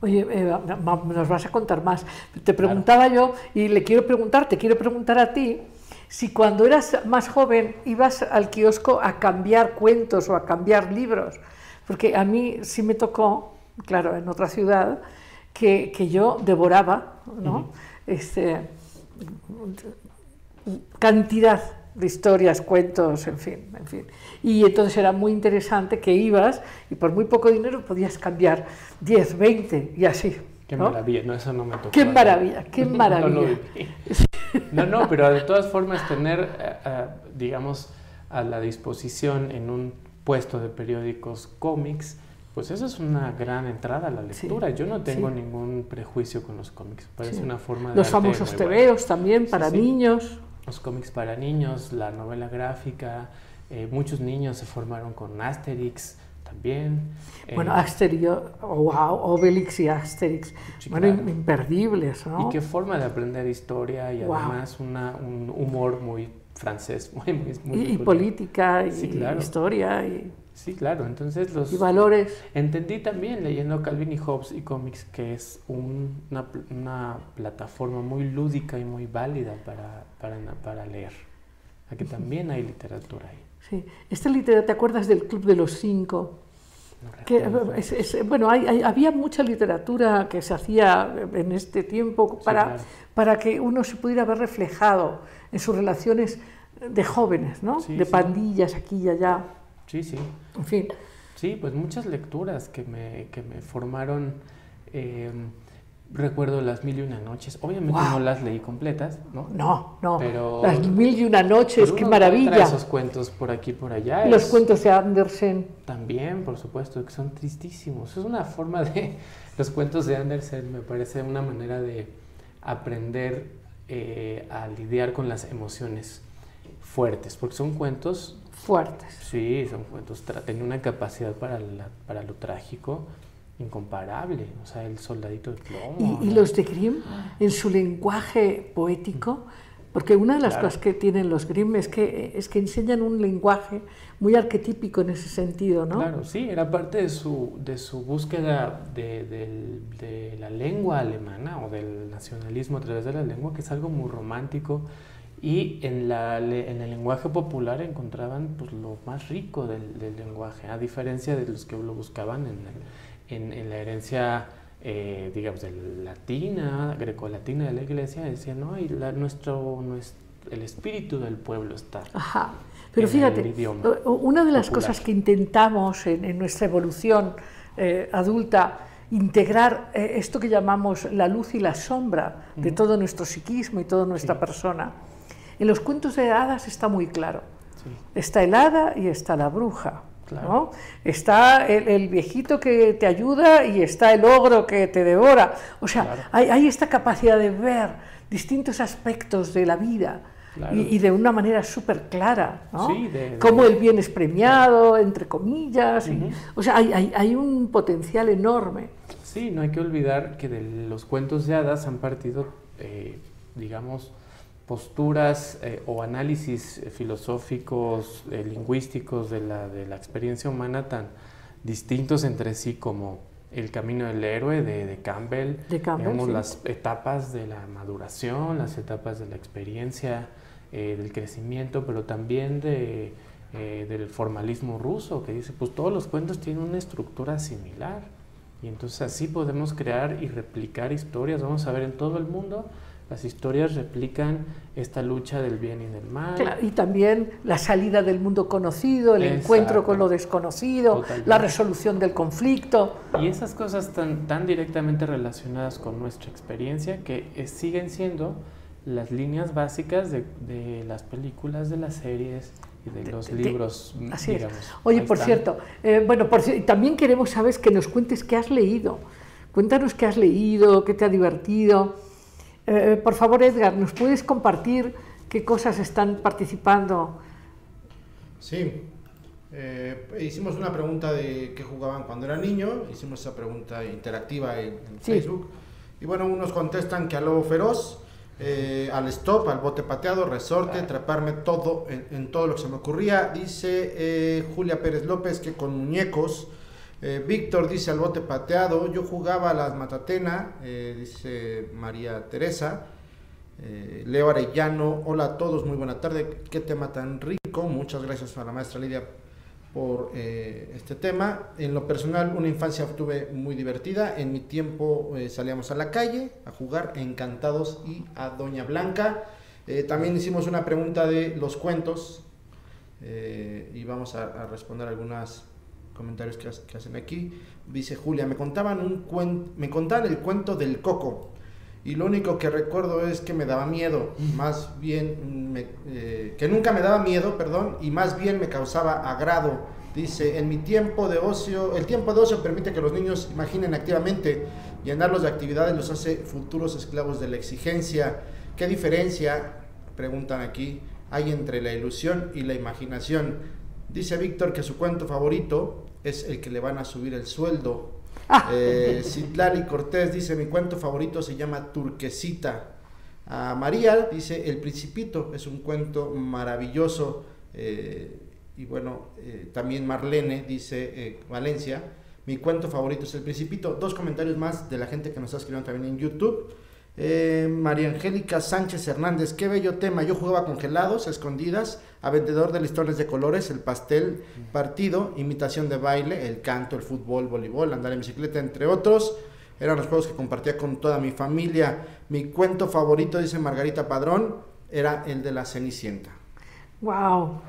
Oye, eh, nos vas a contar más. Te preguntaba yo y le quiero preguntar, te quiero preguntar a ti, si cuando eras más joven ibas al kiosco a cambiar cuentos o a cambiar libros, porque a mí sí me tocó, claro, en otra ciudad, que, que yo devoraba, ¿no? Este, cantidad de historias, cuentos, en fin, en fin. Y entonces era muy interesante que ibas y por muy poco dinero podías cambiar 10, 20 y así. Qué ¿no? maravilla, no, eso no me tocó. Qué maravilla, qué [LAUGHS] maravilla. No, no, pero de todas formas tener, eh, digamos, a la disposición en un puesto de periódicos cómics, pues eso es una gran entrada a la Sí, lectura. Yo no tengo sí. ningún prejuicio con los cómics. Parece Sí. una forma de Los famosos tebeos también para niños. Los cómics para niños, la novela gráfica, eh, muchos niños se formaron con Asterix también. Bueno, eh, Asterix, oh, wow, Obelix y Asterix, Sí, bueno, claro. imperdibles, ¿no? Y qué forma de aprender historia y Wow. además una, un humor muy francés, [LAUGHS] muy, muy, muy Y, y política, y Sí, claro. historia, y, Sí, claro. Entonces los y valores. entendí también leyendo Calvin y Hobbes y cómics que es un- una, una plataforma muy lúdica y muy válida para, para, para leer. Aquí también hay literatura ahí. Sí. Esta literatura, ¿te acuerdas del Club de los Cinco? Que, recuerdo. es- es- bueno, hay- hay- había mucha literatura que se hacía en este tiempo Sí, para, claro. para que uno se pudiera ver reflejado en sus relaciones de jóvenes, ¿no? Sí, de sí. pandillas aquí y allá, Sí, sí. en fin. Sí, pues muchas lecturas que me, que me formaron. eh, recuerdo las mil y una noches. Obviamente no las leí completas, ¿no? No, no. Pero- Las mil y una noches, qué maravilla. esos cuentos por aquí por allá. Los es- cuentos de Andersen. También, por supuesto, que son tristísimos. Es una forma de... [LAUGHS] Los cuentos de Andersen me parece una manera de aprender eh, a lidiar con las emociones fuertes, porque son cuentos, fuertes. sí, son cuentos, tienen una capacidad para, la- para lo trágico incomparable. O sea, el soldadito de plomo. Y, y los de Grimm, en su lenguaje poético, porque una de las Claro. cosas que tienen los Grimm es que, es que enseñan un lenguaje muy arquetípico en ese sentido, ¿no? Claro, sí, era parte de su, de su búsqueda de, del- de la lengua alemana o del nacionalismo a través de la lengua, que es algo muy romántico. Y en, la, en el lenguaje popular encontraban pues, lo más rico del, del lenguaje, a diferencia de los que lo buscaban en, el- en, en la herencia, eh, digamos, de latina, grecolatina de la iglesia. Decían, no, y la- nuestro, nuestro, el espíritu del pueblo está. Ajá. Pero fíjate, una de las popular. cosas que intentamos en, en nuestra evolución eh, adulta, integrar eh, esto que llamamos la luz y la sombra de todo nuestro psiquismo y toda nuestra Sí. persona. En los cuentos de hadas está muy claro. Sí. Está el hada y está la bruja. Claro. ¿no? Está el, el viejito que te ayuda y está el ogro que te devora. O sea, Claro. hay, hay esta capacidad de ver distintos aspectos de la vida Claro. y, y de una manera súper clara. ¿no? Sí, de- de- Cómo el bien es premiado, entre comillas. y- Ujú. o sea, hay, hay- hay un potencial enorme. Sí, no hay que olvidar que de los cuentos de hadas han partido, eh, digamos, posturas eh, o análisis eh, filosóficos, eh, lingüísticos de la, de la experiencia humana tan distintos entre sí como El camino del héroe de, de Campbell, De Campbell, digamos, sí. las etapas de la maduración, las etapas de la experiencia, eh, del crecimiento, pero también de, eh, del formalismo ruso, que dice, pues todos los cuentos tienen una estructura similar. Y entonces así podemos crear y replicar historias. Vamos a ver en todo el mundo, las historias replican esta lucha del bien y del mal. Claro, y también la salida del mundo conocido, el Exacto. encuentro con lo desconocido, Totalmente. la resolución del conflicto. Y esas cosas tan, tan directamente relacionadas con nuestra experiencia que eh, siguen siendo las líneas básicas de, de las películas, de las series y de los de- libros, Así es. digamos. Oye, Ahí por están. cierto, eh, bueno, por también queremos, sabes, que nos cuentes qué has leído. Cuéntanos qué has leído, qué te ha divertido. Eh, por favor, Edgar, ¿nos puedes compartir qué cosas están participando? Sí. Eh, hicimos una pregunta de qué jugaban cuando era niño. Hicimos esa pregunta interactiva en, en Sí. Facebook. Y bueno, unos contestan que al lobo feroz, eh, al stop, al bote pateado, resorte, atraparme todo en, en todo lo que se me ocurría. Dice eh, Julia Pérez López que con muñecos. Eh, Víctor dice al bote pateado. Yo jugaba a las matatena, eh, dice María Teresa. Eh, Leo Arellano, hola a todos, muy buena tarde. Qué tema tan rico. Muchas gracias a la maestra Lidia por este tema. En lo personal, una infancia tuve muy divertida. En mi tiempo salíamos a la calle a jugar encantados y a Doña Blanca. También hicimos una pregunta de los cuentos y vamos a, a responder algunos comentarios que, ha- que hacen aquí. Dice Julia, me contaban, un cuen- me contaban el cuento del coco. Y lo único que recuerdo es que me daba miedo, más bien, me- eh, que nunca me daba miedo, perdón, y más bien me causaba agrado. Dice, en mi tiempo de ocio, el tiempo de ocio permite que los niños imaginen activamente, llenarlos de actividades los hace futuros esclavos de la exigencia. ¿Qué diferencia, preguntan aquí, hay entre la ilusión y la imaginación? Dice Víctor que su cuento favorito es el que le van a subir el sueldo. Eh, Citlali Cortés dice, mi cuento favorito se llama Turquesita. A María dice, El Principito es un cuento maravilloso. Eh, y bueno, eh, también Marlene dice, eh, Valencia, mi cuento favorito es El Principito. Dos comentarios más de la gente que nos está escribiendo también en YouTube. Eh, María Angélica Sánchez Hernández, qué bello tema. Yo jugaba congelados, escondidas, a vendedor de listones de colores, el pastel, partido, imitación de baile, el canto, el fútbol, voleibol, andar en bicicleta, entre otros. Eran los juegos que compartía con toda mi familia. Mi cuento favorito, dice Margarita Padrón, era el de la Cenicienta. ¡Wow!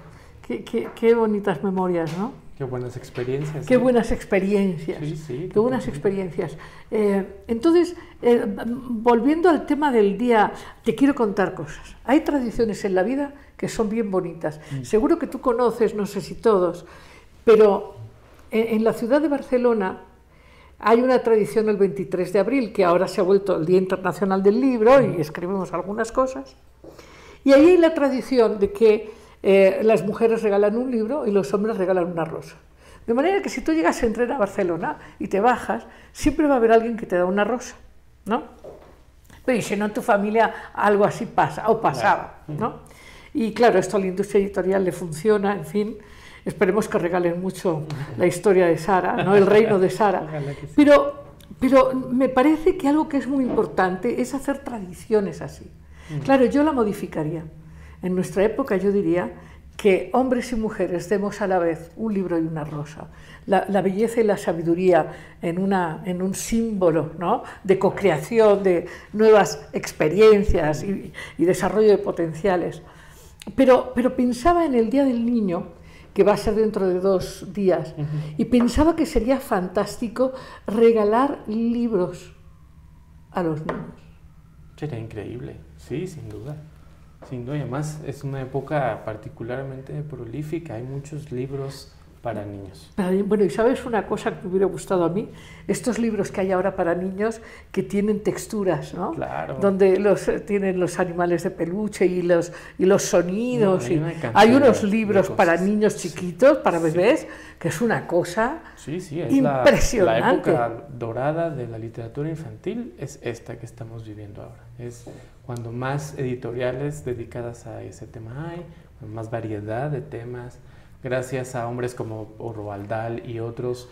Qué, qué- qué bonitas memorias, ¿no? Qué buenas experiencias. Qué ¿eh? buenas experiencias. Sí, sí, Qué buenas experiencias. Eh, entonces, eh, volviendo al tema del día, te quiero contar cosas. Hay tradiciones en la vida que son bien bonitas. Mm. Seguro que tú conoces, no sé si todos, pero en, en la ciudad de Barcelona hay una tradición el 23 de abril, que ahora se ha vuelto el Día Internacional del Libro y escribimos algunas cosas. Y ahí hay la tradición de que eh, las mujeres regalan un libro y los hombres regalan una rosa. De manera que si tú llegas en tren a Barcelona y te bajas, siempre va a haber alguien que te da una rosa, ¿no? Pero y si no en tu familia algo así pasa o pasaba, ¿no? Y claro, esto a la industria editorial le funciona, en fin. Esperemos que regalen mucho la historia de Sara, ¿no? El reino de Sara. [LAUGHS] Pero, pero me parece que algo que es muy importante es hacer tradiciones así. Claro, yo la modificaría. En nuestra época yo diría que hombres y mujeres demos a la vez un libro y una rosa. La, la belleza y la sabiduría en, una, en un símbolo ¿no? de cocreación, de nuevas experiencias y, y desarrollo de potenciales. Pero, pero pensaba en el Día del Niño, que va a ser dentro de dos días, y pensaba que sería fantástico regalar libros a los niños. Sería increíble, sí, sin duda. Sin duda, y además es una época particularmente prolífica, hay muchos libros para niños. Bueno, y sabes una cosa que me hubiera gustado a mí, estos libros que hay ahora para niños que tienen texturas, ¿no? Claro. Donde los eh, tienen los animales de peluche y los y los sonidos. No, hay y hay unos libros para niños chiquitos, para bebés, que es una cosa. Sí, sí, es la- Impresionante. La, época dorada de la literatura infantil es esta que estamos viviendo ahora. Es cuando más editoriales dedicadas a ese tema hay, más variedad de temas, gracias a hombres como Roald Dahl y otros,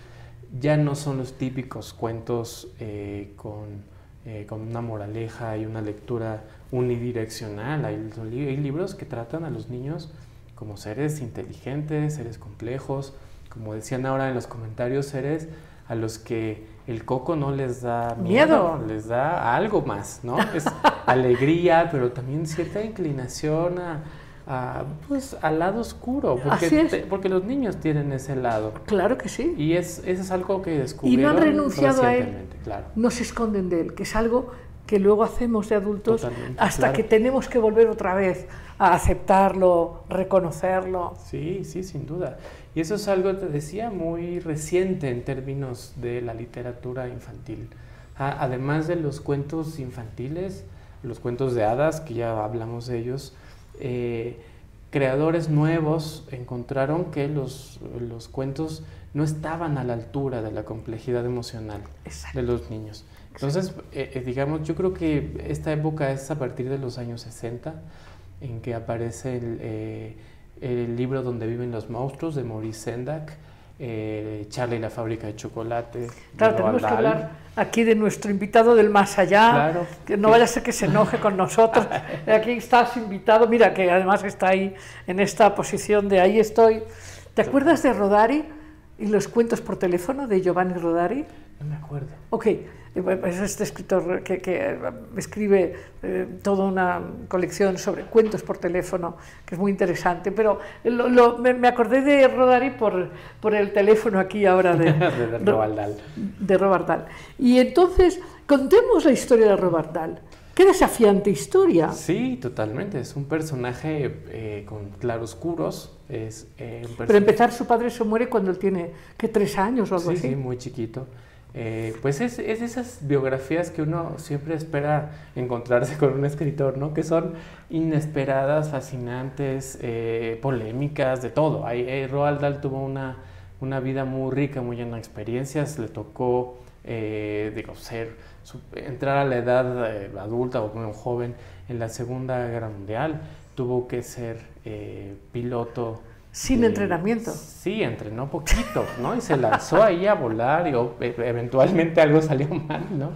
ya no son los típicos cuentos eh, con, eh, con, una moraleja y una lectura unidireccional. Hay, hay, libros que tratan a los niños como seres inteligentes, seres complejos, como decían ahora en los comentarios, seres a los que el coco no les da miedo, les da algo más, ¿no? Es [LAUGHS] alegría, pero también cierta inclinación a, pues, al lado oscuro, porque, porque los niños tienen ese lado. Claro que sí. Y es, eso es algo que descubrieron Y no han renunciado a él, claro. no se esconden de él, que es algo que luego hacemos de adultos hasta que tenemos que volver otra vez a aceptarlo, reconocerlo. Sí, sí, sin duda. Y eso es algo, te decía, muy reciente en términos de la literatura infantil. Además de los cuentos infantiles, los cuentos de hadas, que ya hablamos de ellos, eh, creadores nuevos encontraron que los, los, cuentos no estaban a la altura de la complejidad emocional de los niños. Entonces, eh, eh, digamos, yo creo que esta época es a partir de los años 60, en que aparece el el libro donde viven los monstruos de Maurice Sendak, eh, Charlie y la fábrica de chocolate. Claro, tenemos que hablar aquí de nuestro invitado del más allá, que no vaya a ser que se enoje con nosotros. [LAUGHS] Aquí estás invitado, mira que además está ahí en esta posición de ahí estoy. ¿Te acuerdas de Rodari y los cuentos por teléfono de Giovanni Rodari? No me acuerdo. Ok, es este escritor que, que escribe eh, toda una colección sobre cuentos por teléfono, que es muy interesante, pero lo, me, acordé de Rodari por, por el teléfono aquí ahora de, [LAUGHS] de, Robardal. De Robardal. Y entonces, contemos la historia de Robardal. Qué desafiante historia. Sí, totalmente. Es un personaje eh, con claroscuros. Es, eh, Pero empezar, su padre se muere cuando él tiene, ¿qué? ¿Tres años o algo así? Sí, muy chiquito. Eh, pues es, es, esas biografías que uno siempre espera encontrarse con un escritor, ¿no? Que son inesperadas, fascinantes, eh, polémicas, de todo. Eh, Roald Dahl tuvo una, una, vida muy rica, muy llena de experiencias. Le tocó, digo, ser, entrar a la edad adulta o un joven en la Segunda Guerra Mundial. Tuvo que ser piloto sin entrenamiento. Sí, entrenó poquito, ¿no? Y se lanzó ahí a volar y e, eventualmente algo salió mal, ¿no?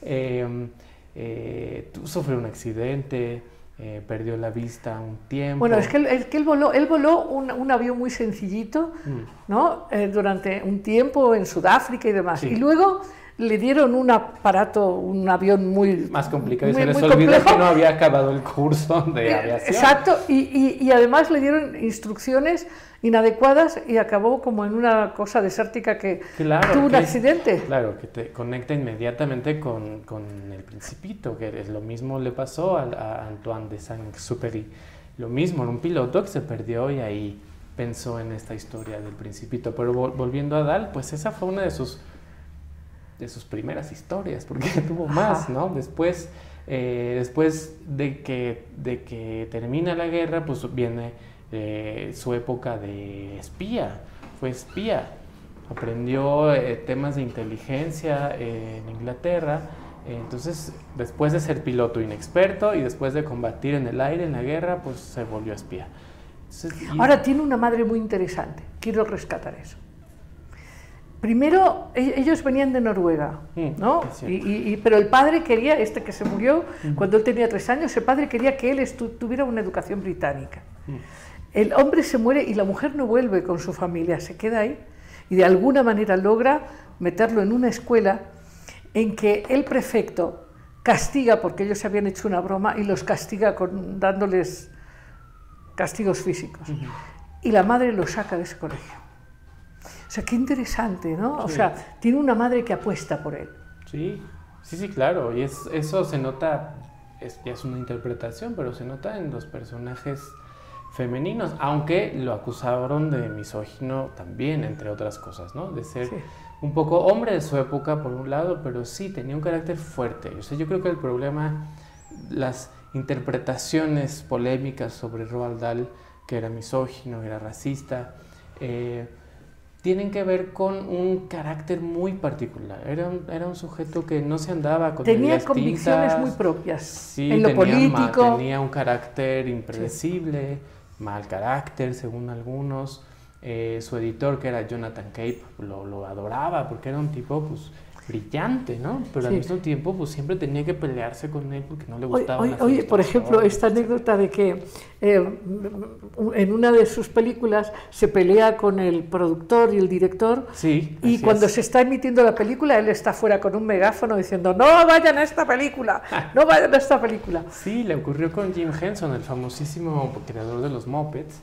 Em, eh, sufrió un accidente, eh, perdió la vista un tiempo. Bueno, es que él, que él voló, él voló un, un, avión muy sencillito, mm. ¿no? Eh, durante un tiempo en Sudáfrica y demás. Y luego le dieron un aparato, un avión muy... Más complicado, y se les olvidó que no había acabado el curso de eh, aviación. Exacto, y, y, además le dieron instrucciones inadecuadas y acabó como en una cosa desértica que tuvo un accidente. Claro, que te conecta inmediatamente con, con, el principito, que es lo mismo le pasó a, a Antoine de Saint-Exupéry. Lo mismo, un piloto que se perdió y ahí pensó en esta historia del principito. Pero volviendo a Dal, pues esa fue una de sus de sus primeras historias, porque [LAUGHS] tuvo más, ¿no? Después, eh, después de, que, de que termina la guerra, pues viene eh, su época de espía, fue espía, aprendió eh, temas de inteligencia en Inglaterra, entonces después de ser piloto inexperto y después de combatir en el aire en la guerra, pues se volvió espía. Ahora tiene una madre muy interesante, quiero rescatar eso. Primero, e-, ellos venían de Noruega, mm, ¿no? Y, pero el padre quería, este que se murió cuando él tenía tres años, el padre quería que él tuviera una educación británica. Mm. El hombre se muere y la mujer no vuelve con su familia, se queda ahí y de alguna manera logra meterlo en una escuela en que el prefecto castiga porque ellos se habían hecho una broma y los castiga con, dándoles castigos físicos. Y la madre lo saca de ese colegio. O sea, qué interesante, ¿no? O sea, tiene una madre que apuesta por él. Sí, sí, sí, claro. Y es, eso se nota, es, ya es una interpretación, pero se nota en los personajes femeninos, aunque lo acusaron de misógino también, entre otras cosas, ¿no? De ser un poco hombre de su época, por un lado, pero sí tenía un carácter fuerte. O sea, yo creo que el problema, las interpretaciones polémicas sobre Roald Dahl, que era misógino, era racista, eh, tienen que ver con un carácter muy particular. Era un, era un sujeto que no se andaba con Tenía convicciones muy propias sí, en lo tenía, político. tenía un carácter impredecible, mal carácter según algunos. Eh, su editor, que era Jonathan Cape, lo, lo adoraba porque era un tipo pues, brillante, ¿no? Pero al mismo tiempo pues, siempre tenía que pelearse con él porque no le gustaba. oye, oye, por ejemplo, esta anécdota de que eh, en una de sus películas se pelea con el productor y el director Sí. y cuando es. se está emitiendo la película él está fuera con un megáfono diciendo no vayan a esta película, no vayan a esta película. [LAUGHS] Sí, le ocurrió con Jim Henson, el famosísimo creador de los Muppets,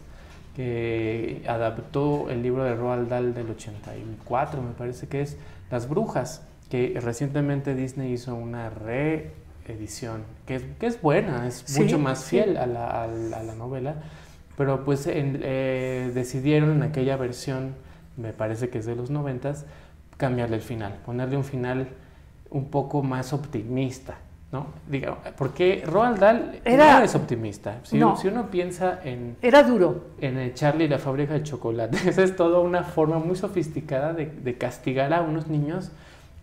que adaptó el libro de Roald Dahl del 84, me parece que es Las Brujas, que recientemente Disney hizo una reedición, que es, que es buena, es Sí, mucho más sí. fiel a, la, a la- a la novela, pero pues en- eh, decidieron en aquella versión, me parece que es de los noventas, cambiarle el final, ponerle un final un poco más optimista, ¿no? Diga, porque Roald Dahl Era- no es optimista. Si, No. si uno piensa en, Era duro. en el Charlie y la fábrica de chocolate, [LAUGHS] esa es toda una forma muy sofisticada de, de castigar a unos niños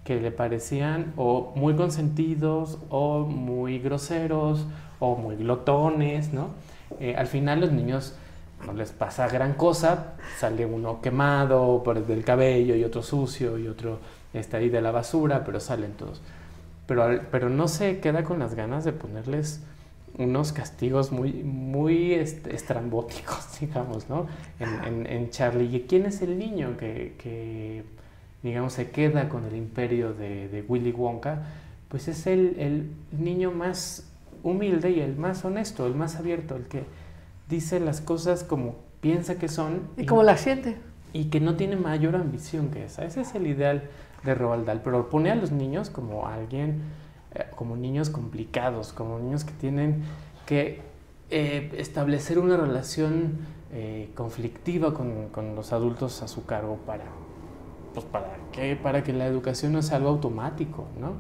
que le parecían o muy consentidos o muy groseros o muy glotones, ¿no? Eh, al final los niños no les pasa gran cosa, sale uno quemado por el cabello y otro sucio y otro está ahí de la basura, pero salen todos. Pero, pero no se queda con las ganas de ponerles unos castigos muy, muy este, estrambóticos, [LAUGHS] digamos, ¿no? En, en- en Charlie. ¿Y quién es el niño que, digamos, se queda con el imperio de, de Willy Wonka? Pues es el, el niño más humilde y el más honesto, el más abierto, el que dice las cosas como piensa que son ¿Y cómo la siente? y que no tiene mayor ambición que esa. Ese es el ideal de Roald Dahl, pero pone a los niños como alguien, eh, como niños complicados, como niños que tienen que eh, establecer una relación eh, conflictiva con, con los adultos a su cargo para, pues para que, para que la educación no sea algo automático, ¿no?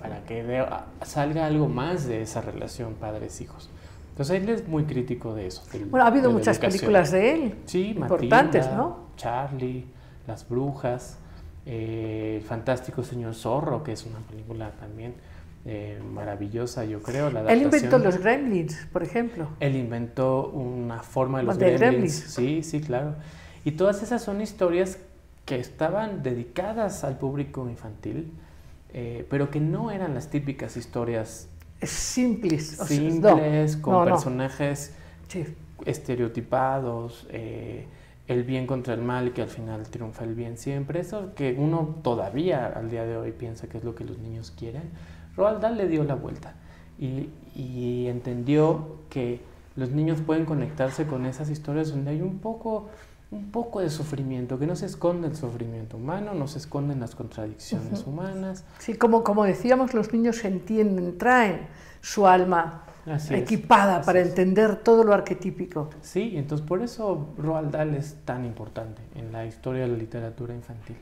Para que de- salga algo más de esa relación padres-hijos. Entonces él es muy crítico de eso. del- Bueno, ha habido muchas educación. películas de él. Sí, importantes, Matilda, ¿no? Charlie, Las Brujas, eh, El Fantástico Señor Zorro, que es una película también eh, maravillosa, yo creo. La Él inventó los Gremlins, por ejemplo. Él inventó una forma de los gremlins. Gremlins. Sí, sí, claro. Y todas esas son historias que estaban dedicadas al público infantil, eh, pero que no eran las típicas historias Es simples. o sea, no, simples, con no, no. personajes Sí. estereotipados, eh, el bien contra el mal y que al final triunfa el bien siempre. Eso que uno todavía al día de hoy piensa que es lo que los niños quieren. Roald Dahl le dio la vuelta y, y entendió que los niños pueden conectarse con esas historias donde hay un poco, un poco de sufrimiento, que no se esconde el sufrimiento humano, no se esconden las contradicciones humanas. Sí, como, como decíamos, los niños entienden, traen su alma Así es. equipada Así para es. entender todo lo arquetípico. Sí, entonces por eso Roald Dahl es tan importante en la historia de la literatura infantil,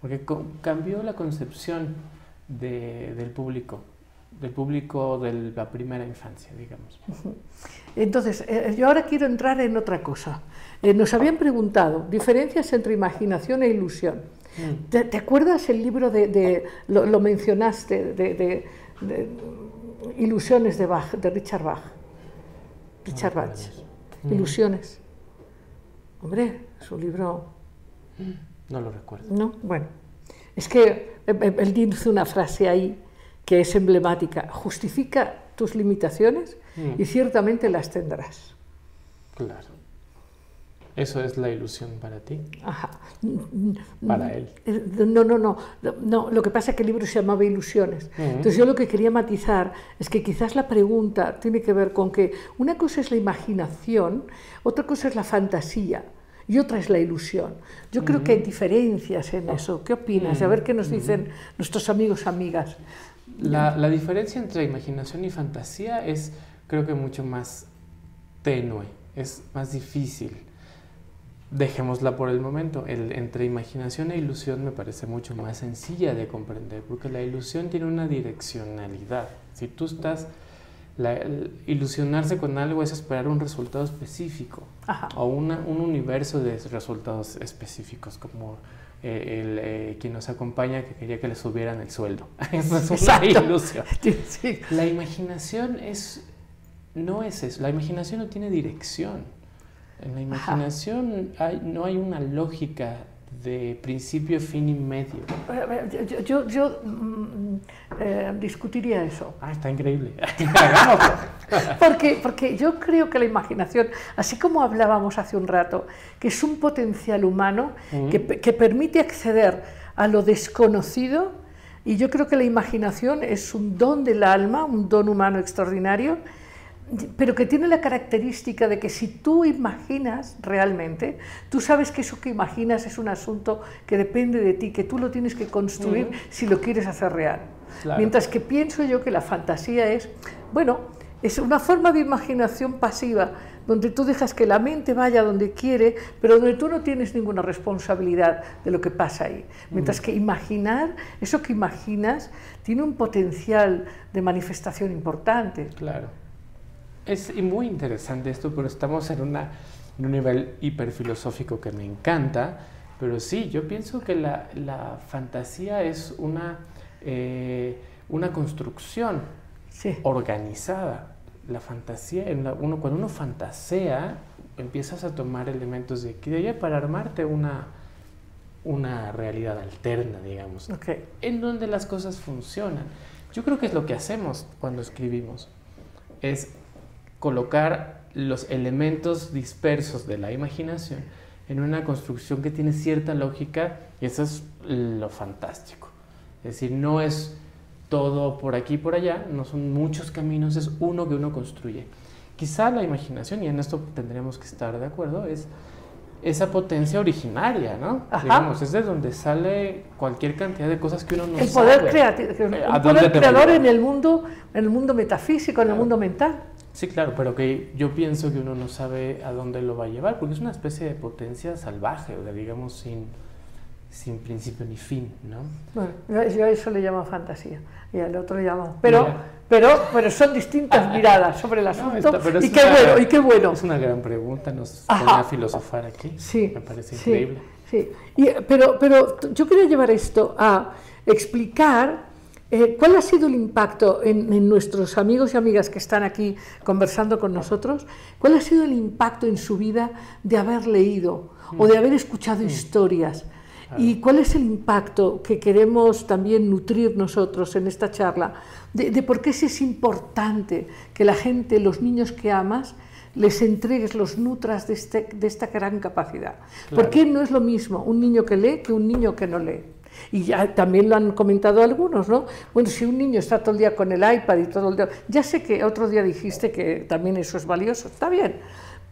porque cambió la concepción de- del público, del público de la primera infancia, digamos. Entonces, eh, yo ahora quiero entrar en otra cosa. Eh, nos habían preguntado diferencias entre imaginación e ilusión. Mm. ¿Te, te acuerdas el libro de, de- lo, lo mencionaste, de, de- de Ilusiones de Bach, de Richard Bach? Richard No Bach. Mm. Ilusiones. Hombre, su libro, No lo recuerdo. ¿no? Bueno, es que eh, eh, él dice una frase ahí que es emblemática. Justifica tus limitaciones Mm. y ciertamente las tendrás. Claro. Eso es la ilusión para ti, Ajá. para él. No, no, no, no. Lo que pasa es que el libro se llamaba Ilusiones. Entonces yo lo que quería matizar es que quizás la pregunta tiene que ver con que una cosa es la imaginación, otra cosa es la fantasía y otra es la ilusión. Yo creo que hay diferencias en eso. ¿Qué opinas? A ver qué nos dicen nuestros amigos, amigas. La, la diferencia entre imaginación y fantasía es, creo que, mucho más tenue, es más difícil. Dejémosla por el momento. El, entre imaginación e ilusión me parece mucho más sencilla de comprender, porque la ilusión tiene una direccionalidad. Si tú estás... la- el ilusionarse con algo es esperar un resultado específico Ajá. o una- un universo de resultados específicos, como eh, el, eh, quien nos acompaña que quería que le subieran el sueldo. [LAUGHS] Eso es una ilusión. [LAUGHS] Sí. La imaginación es, no es eso, la imaginación no tiene dirección. En la imaginación hay, no hay una lógica de principio, fin y medio. Eh, Yo, yo- yo, mm, eh, discutiría eso. Ah, está increíble. [LAUGHS] Porque, porque yo creo que la imaginación, así como hablábamos hace un rato, que es un potencial humano que, que permite acceder a lo desconocido, y yo creo que la imaginación es un don del alma, un don humano extraordinario, pero que tiene la característica de que si tú imaginas realmente, tú sabes que eso que imaginas es un asunto que depende de ti, que tú lo tienes que construir si lo quieres hacer real. Claro. Mientras que pienso yo que la fantasía es, bueno, es una forma de imaginación pasiva, donde tú dejas que la mente vaya donde quiere, pero donde tú no tienes ninguna responsabilidad de lo que pasa ahí. Mientras que imaginar, eso que imaginas, tiene un potencial de manifestación importante. Claro. Es muy interesante esto, pero estamos en, una, en un nivel hiperfilosófico que me encanta. Pero sí, yo pienso que la, la fantasía es una, eh, una construcción Sí. organizada. La fantasía, en la- uno, cuando uno fantasea, empiezas a tomar elementos de aquí y de allá para armarte una, una realidad alterna, digamos Ok. en donde las cosas funcionan. Yo creo que es lo que hacemos cuando escribimos, es colocar los elementos dispersos de la imaginación en una construcción que tiene cierta lógica y eso es lo fantástico. Es decir, no es todo por aquí y por allá, no son muchos caminos, es uno que uno construye. Quizá la imaginación, y en esto tendremos que estar de acuerdo, es esa potencia originaria, ¿no? Ajá. Digamos, es de donde sale cualquier cantidad de cosas que uno no el sabe. poder creativo, Eh, ¿a un dónde poder te va a creador en el mundo, en el mundo metafísico, en el Claro. mundo mental. Sí, claro, pero que yo pienso que uno no sabe a dónde lo va a llevar, porque es una especie de potencia salvaje, o sea, digamos, sin, sin principio ni fin, ¿no? Bueno, yo- a eso le llamo fantasía y al otro le llamo. Pero, Mira. pero, pero son distintas [LAUGHS] miradas sobre el No, asunto. está- pero y qué una- bueno, y qué bueno. Es una gran pregunta, nos pone a filosofar aquí. Sí, Me parece sí, increíble. sí. Y, pero, pero yo quería llevar esto a explicar eh, cuál ha sido el impacto en, en nuestros amigos y amigas que están aquí conversando con nosotros, cuál ha sido el impacto en su vida de haber leído o de haber escuchado historias. ¿Y cuál es el impacto que queremos también nutrir nosotros en esta charla? De, de por qué sí es importante que la gente, los niños que amas, les entregues, los nutras de, este, de esta gran capacidad. ¿Por Claro. qué no es lo mismo un niño que lee que un niño que no lee? Y ya también lo han comentado algunos, ¿no? Bueno, si un niño está todo el día con el iPad y todo el día... Ya sé que otro día dijiste que también eso es valioso, está bien,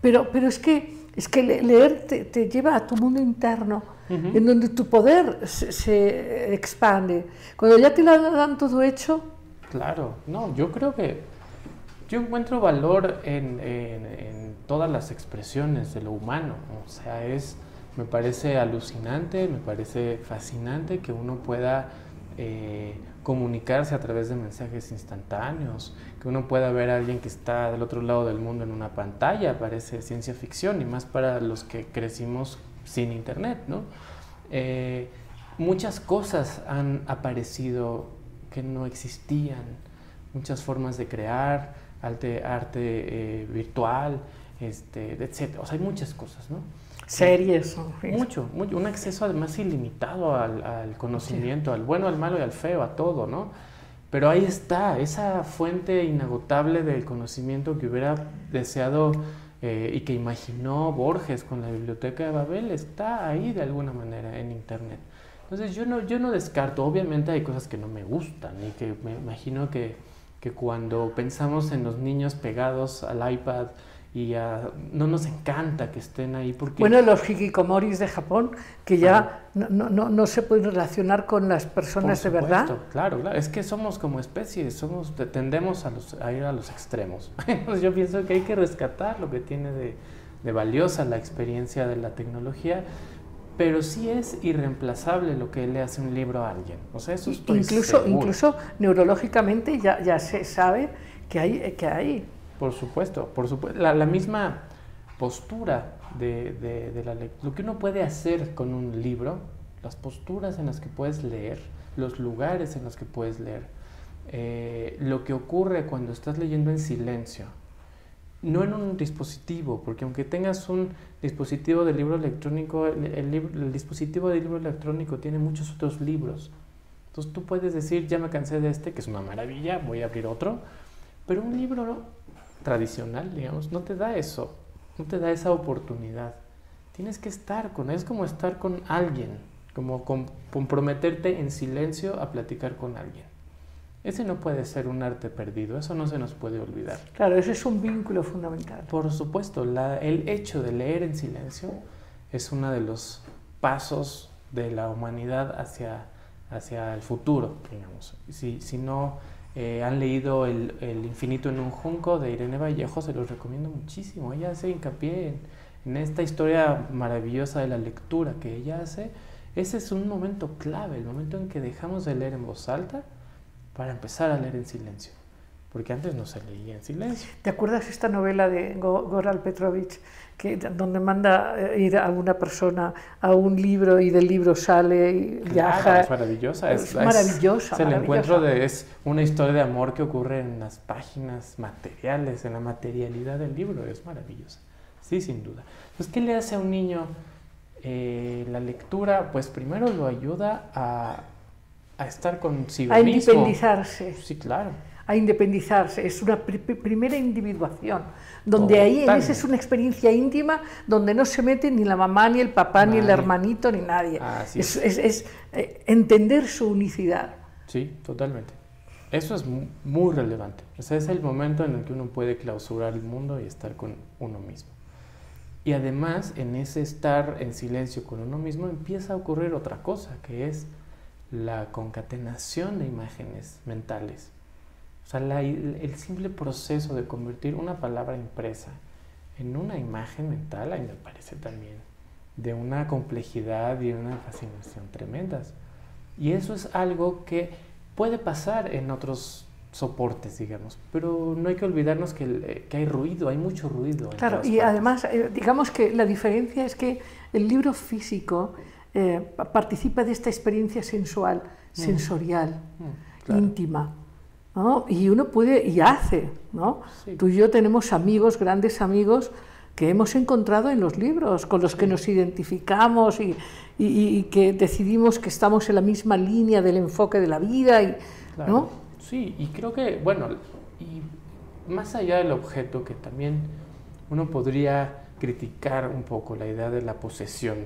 pero, pero es que, es que le- leer te, te lleva a tu mundo interno, en donde tu poder se, se expande. Cuando ya te lo dan todo hecho, Claro, no, yo creo que yo encuentro valor en, en- en todas las expresiones de lo humano. O sea, es, me parece alucinante, me parece fascinante que uno pueda eh, comunicarse a través de mensajes instantáneos, que uno pueda ver a alguien que está del otro lado del mundo en una pantalla, parece ciencia ficción, y más para los que crecimos sin internet, ¿no? Eh, muchas cosas han aparecido que no existían, muchas formas de crear, arte, arte eh, virtual, este, etc. O sea, hay muchas cosas, ¿no? series. Mucho, mucho, un acceso además ilimitado al, al conocimiento, al bueno, al malo y al feo, a todo, ¿no? Pero ahí está, esa fuente inagotable del conocimiento que hubiera deseado eh, y que imaginó Borges con la biblioteca de Babel, está ahí de alguna manera en Internet. Entonces yo no, yo no descarto, obviamente hay cosas que no me gustan y que me imagino que, que cuando pensamos en los niños pegados al iPad y a- no nos encanta que estén ahí porque... Bueno, los hikikomoris de Japón, que ya no, no, no, no se pueden relacionar con las Por personas de verdad. Claro, claro. Es que somos como especie, somos, tendemos a, los, a ir a los extremos. [LAUGHS] Yo pienso que hay que rescatar lo que tiene de, de valiosa la experiencia de la tecnología, pero sí es irreemplazable lo que le hace un libro a alguien. O sea, eso Incluso, seguro. incluso neurológicamente ya, ya se sabe que hay, que hay. Por supuesto, por supuesto. La, misma postura de, la lec- Lo que uno puede hacer con un libro, las posturas en las que puedes leer, los lugares en los que puedes leer, eh, lo que ocurre cuando estás leyendo en silencio no en un dispositivo, porque aunque tengas un dispositivo de libro electrónico, el, el dispositivo de libro electrónico tiene muchos otros libros. Entonces tú puedes decir, ya me cansé de este, que es una maravilla, voy a abrir otro, pero un libro tradicional, digamos, no te da eso, no te da esa oportunidad. Tienes que estar con, es como estar con alguien, como com- comprometerte en silencio a platicar con alguien. Ese no puede ser un arte perdido, eso no se nos puede olvidar. Claro, ese es un vínculo fundamental. Por supuesto, la- el hecho de leer en silencio es uno de los pasos de la humanidad hacia, hacia el futuro, digamos. Si, si no eh, han leído el, el Infinito en un Junco de Irene Vallejo, se los recomiendo muchísimo. Ella hace hincapié en, en esta historia maravillosa de la lectura que ella hace. Ese es un momento clave, el momento en que dejamos de leer en voz alta para empezar a leer en silencio. Porque antes no se leía en silencio. ¿Te acuerdas esta novela de Go- Goral Petrovich, que, donde manda eh, ir a una persona a un libro y del libro sale y Claro, viaja? es maravillosa. Es maravillosa, Es el maravillosa. encuentro de. Es una historia de amor que ocurre en las páginas materiales, en la materialidad del libro. Es maravillosa. Sí, sin duda. Pues, ¿qué le hace a un niño eh, la lectura? Pues primero lo ayuda a, a estar consigo a mismo. independizarse. Sí, claro. A independizarse, es una pri- primera individuación, donde ahí en esa es una experiencia íntima donde no se mete ni la mamá, ni el papá, ni el Nadie. hermanito, ni nadie. Así es es- es, eh, entender su unicidad. Sí, totalmente. Eso es mu- muy relevante. O sea, es el momento en el que uno puede clausurar el mundo y estar con uno mismo. Y además, en ese estar en silencio con uno mismo, empieza a ocurrir otra cosa, que es la concatenación de imágenes mentales. O sea, la- el simple proceso de convertir una palabra impresa en una imagen mental, a mí me parece también de una complejidad y una fascinación tremendas. Y eso es algo que puede pasar en otros soportes, digamos, pero no hay que olvidarnos que, eh, que hay ruido, hay mucho ruido. Claro, y partes. además, eh, digamos que la diferencia es que el libro físico eh, pa- participa de esta experiencia sensual, sensorial, Mm, claro. íntima. ¿No? Y uno puede, y hace, ¿no? Sí. Tú y yo tenemos amigos, grandes amigos, que hemos encontrado en los libros, con los que nos identificamos y, y- que decidimos que estamos en la misma línea del enfoque de la vida, y, Claro. ¿no? Sí, y creo que, bueno, y más allá del objeto, que también uno podría criticar un poco la idea de la posesión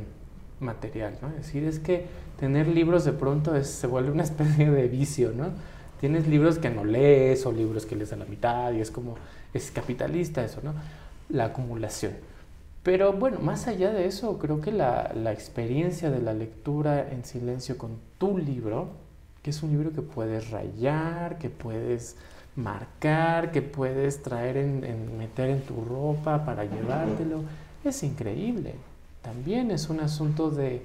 material, ¿no? Es decir, es que tener libros de pronto es- se vuelve una [LAUGHS] especie de vicio, ¿no? Tienes libros que no lees o libros que lees a la mitad y es como, es capitalista eso, ¿no? La acumulación. Pero bueno, más allá de eso, creo que la, la experiencia de la lectura en silencio con tu libro, que es un libro que puedes rayar, que puedes marcar, que puedes traer en, en- meter en tu ropa para llevártelo, es increíble. También es un asunto de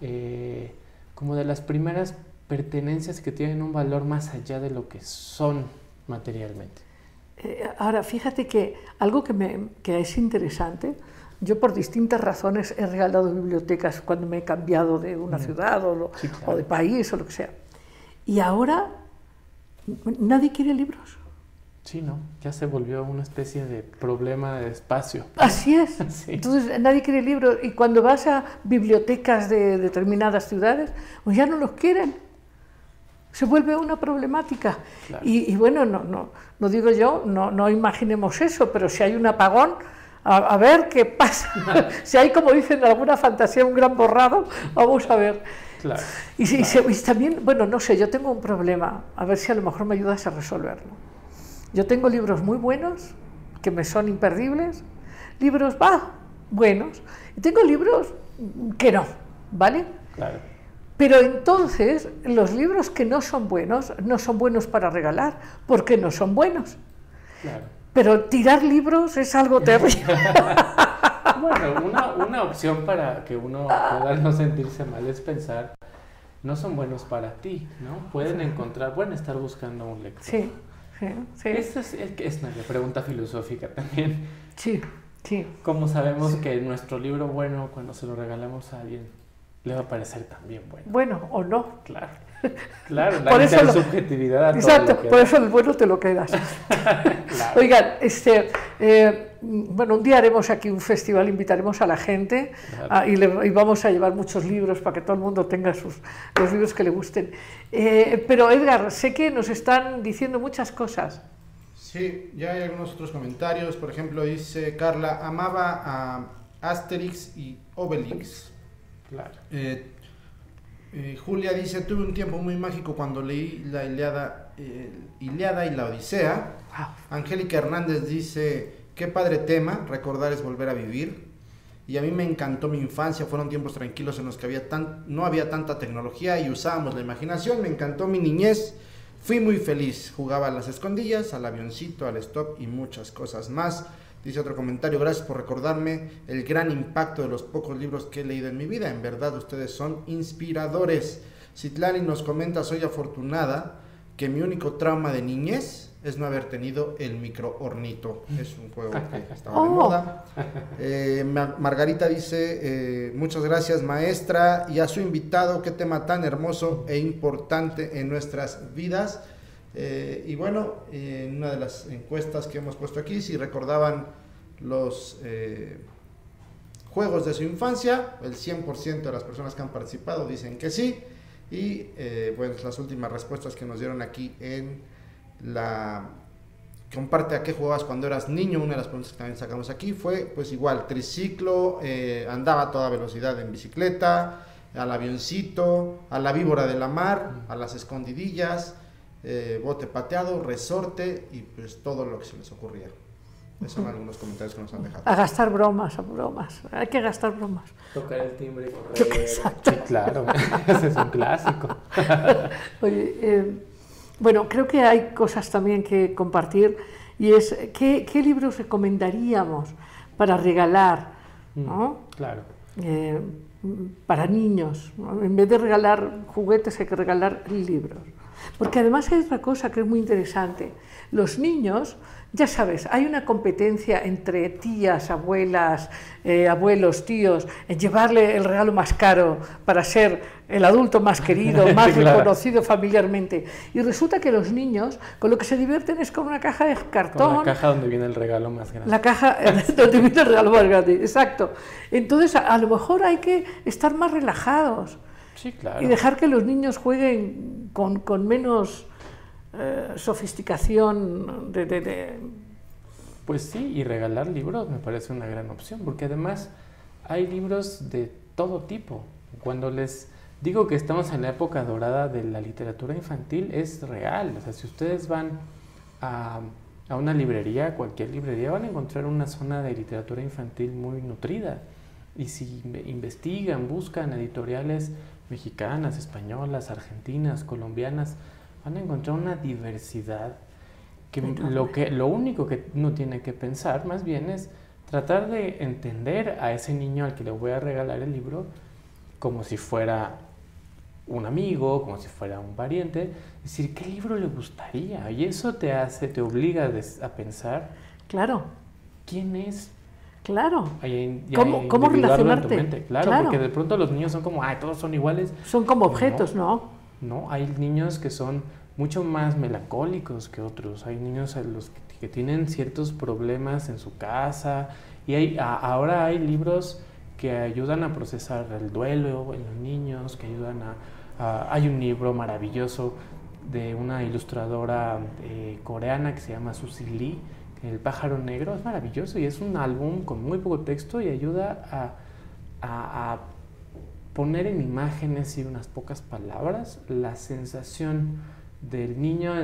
eh, como de las primeras pertenencias que tienen un valor más allá de lo que son materialmente. Eh, Ahora, fíjate que algo que, me, que es interesante, yo por distintas razones he regalado bibliotecas cuando me he cambiado de una ciudad o, lo- Sí, claro. o de país o lo que sea. Y ahora nadie quiere libros. Sí, ¿no? Ya se volvió una especie de problema de espacio. Así es. [LAUGHS] Sí. Entonces nadie quiere libros y cuando vas a bibliotecas de determinadas ciudades, pues ya no los quieren. Se vuelve una problemática. Claro. Y, y bueno, no, no, no digo yo, no, no imaginemos eso, pero si hay un apagón, a, a ver qué pasa. [LAUGHS] si hay, como dicen en alguna fantasía, un gran borrado, vamos a ver. Claro. Y, si- y se- y también, bueno, no sé, yo tengo un problema, a ver si a lo mejor me ayudas a resolverlo. Yo tengo libros muy buenos, que me son imperdibles, libros, va, buenos, y tengo libros que no, ¿vale? Claro. Pero entonces los libros que no son buenos no son buenos para regalar, porque no son buenos. Claro. Pero tirar libros es algo [LAUGHS] terrible. Bueno, una, una opción para que uno pueda no sentirse mal es pensar, no son buenos para ti, ¿no? Pueden encontrar, pueden estar buscando un lector. Sí, sí, sí, Esa es, es, es una pregunta filosófica también. sí, sí. ¿Cómo sabemos que nuestro libro bueno, cuando se lo regalamos a alguien, le va a parecer también bueno? Bueno, o no. Claro. Claro, la Por eso lo- a todo Exacto, lo que por eso el bueno te lo quedas. [LAUGHS] Claro. Oigan, este, eh, bueno, un día haremos aquí un festival, invitaremos a la gente Claro. ah, y, le- y vamos a llevar muchos libros para que todo el mundo tenga sus, los libros que le gusten. Eh, pero Edgar, sé que nos están diciendo muchas cosas. Sí, ya hay algunos otros comentarios. Por ejemplo, dice Carla, amaba a Asterix y Obelix. Claro. Eh, eh, Julia dice, tuve un tiempo muy mágico cuando leí la Iliada, eh, Iliada y la Odisea. Wow. Angélica Hernández dice, qué padre tema, recordar es volver a vivir. Y a mí me encantó mi infancia, fueron tiempos tranquilos en los que había tan, no había tanta tecnología y usábamos la imaginación, me encantó mi niñez, fui muy feliz, jugaba a las escondillas, al avioncito, al stop y muchas cosas más. Dice otro comentario, gracias por recordarme el gran impacto de los pocos libros que he leído en mi vida, en verdad ustedes son inspiradores. Citlali nos comenta, soy afortunada que mi único trauma de niñez es no haber tenido el microhornito. Es un juego que [LAUGHS] estaba de Oh. moda. Eh, Ma- Margarita dice, eh, muchas gracias maestra y a su invitado, qué tema tan hermoso e importante en nuestras vidas. Eh, y bueno, en una de las encuestas que hemos puesto aquí, si recordaban los eh, juegos de su infancia, el 100% de las personas que han participado dicen que sí. Y eh, pues las últimas respuestas que nos dieron aquí en la comparte a qué jugabas cuando eras niño, una de las preguntas que también sacamos aquí fue pues igual, triciclo, eh, andaba a toda velocidad en bicicleta, al avioncito, a la víbora de la mar, a las escondidillas, eh, bote pateado, resorte y pues todo lo que se les ocurría. Esos son algunos comentarios que nos han dejado. A gastar bromas, a bromas. Hay que gastar bromas. Tocar el timbre y correr. Sí, claro. [LAUGHS] Ese es un clásico. [LAUGHS] Oye, eh, bueno, creo que hay cosas también que compartir y es qué, qué libros recomendaríamos para regalar, ¿no? Mm, Claro. Eh, para niños. ¿no? En vez de regalar juguetes hay que regalar libros. Porque además hay otra cosa que es muy interesante. Los niños, ya sabes, hay una competencia entre tías, abuelas, eh, abuelos, tíos, en llevarle el regalo más caro para ser el adulto más querido, [LAUGHS] más Claro. reconocido familiarmente. Y resulta que los niños con lo que se divierten es con una caja de cartón. Con la caja donde viene el regalo más grande. La caja [LAUGHS] donde viene el regalo más grande, exacto. Entonces, a, a lo mejor hay que estar más relajados Sí, claro. y dejar que los niños jueguen con, con menos eh, sofisticación de, de- de- Pues sí, y regalar libros me parece una gran opción, porque además hay libros de todo tipo. Cuando les digo que estamos en la época dorada de la literatura infantil, es real. O sea, si ustedes van a, a una librería, cualquier librería, van a encontrar una zona de literatura infantil muy nutrida. Y si inve- investigan, buscan editoriales mexicanas, españolas, argentinas, colombianas, van a encontrar una diversidad que lo, que lo único que uno tiene que pensar más bien es tratar de entender a ese niño al que le voy a regalar el libro como si fuera un amigo, como si fuera un pariente, decir, ¿qué libro le gustaría? Y eso te hace, te obliga a pensar Claro, quién es claro. ¿Cómo- cómo individuarlo en tu relacionarte? mente. Claro, Claro. porque de pronto los niños son como, ay, todos son iguales. Son como No. objetos, ¿no? No, hay niños que son mucho más melancólicos que otros. Hay niños a los que, que tienen ciertos problemas en su casa. Y hay, a- ahora hay libros que ayudan a procesar el duelo en los niños, que ayudan a... a- hay un libro maravilloso de una ilustradora eh, coreana que se llama Susie Lee, El pájaro negro. Es maravilloso y es un álbum con muy poco texto y ayuda a, a- a poner en imágenes y unas pocas palabras la sensación del niño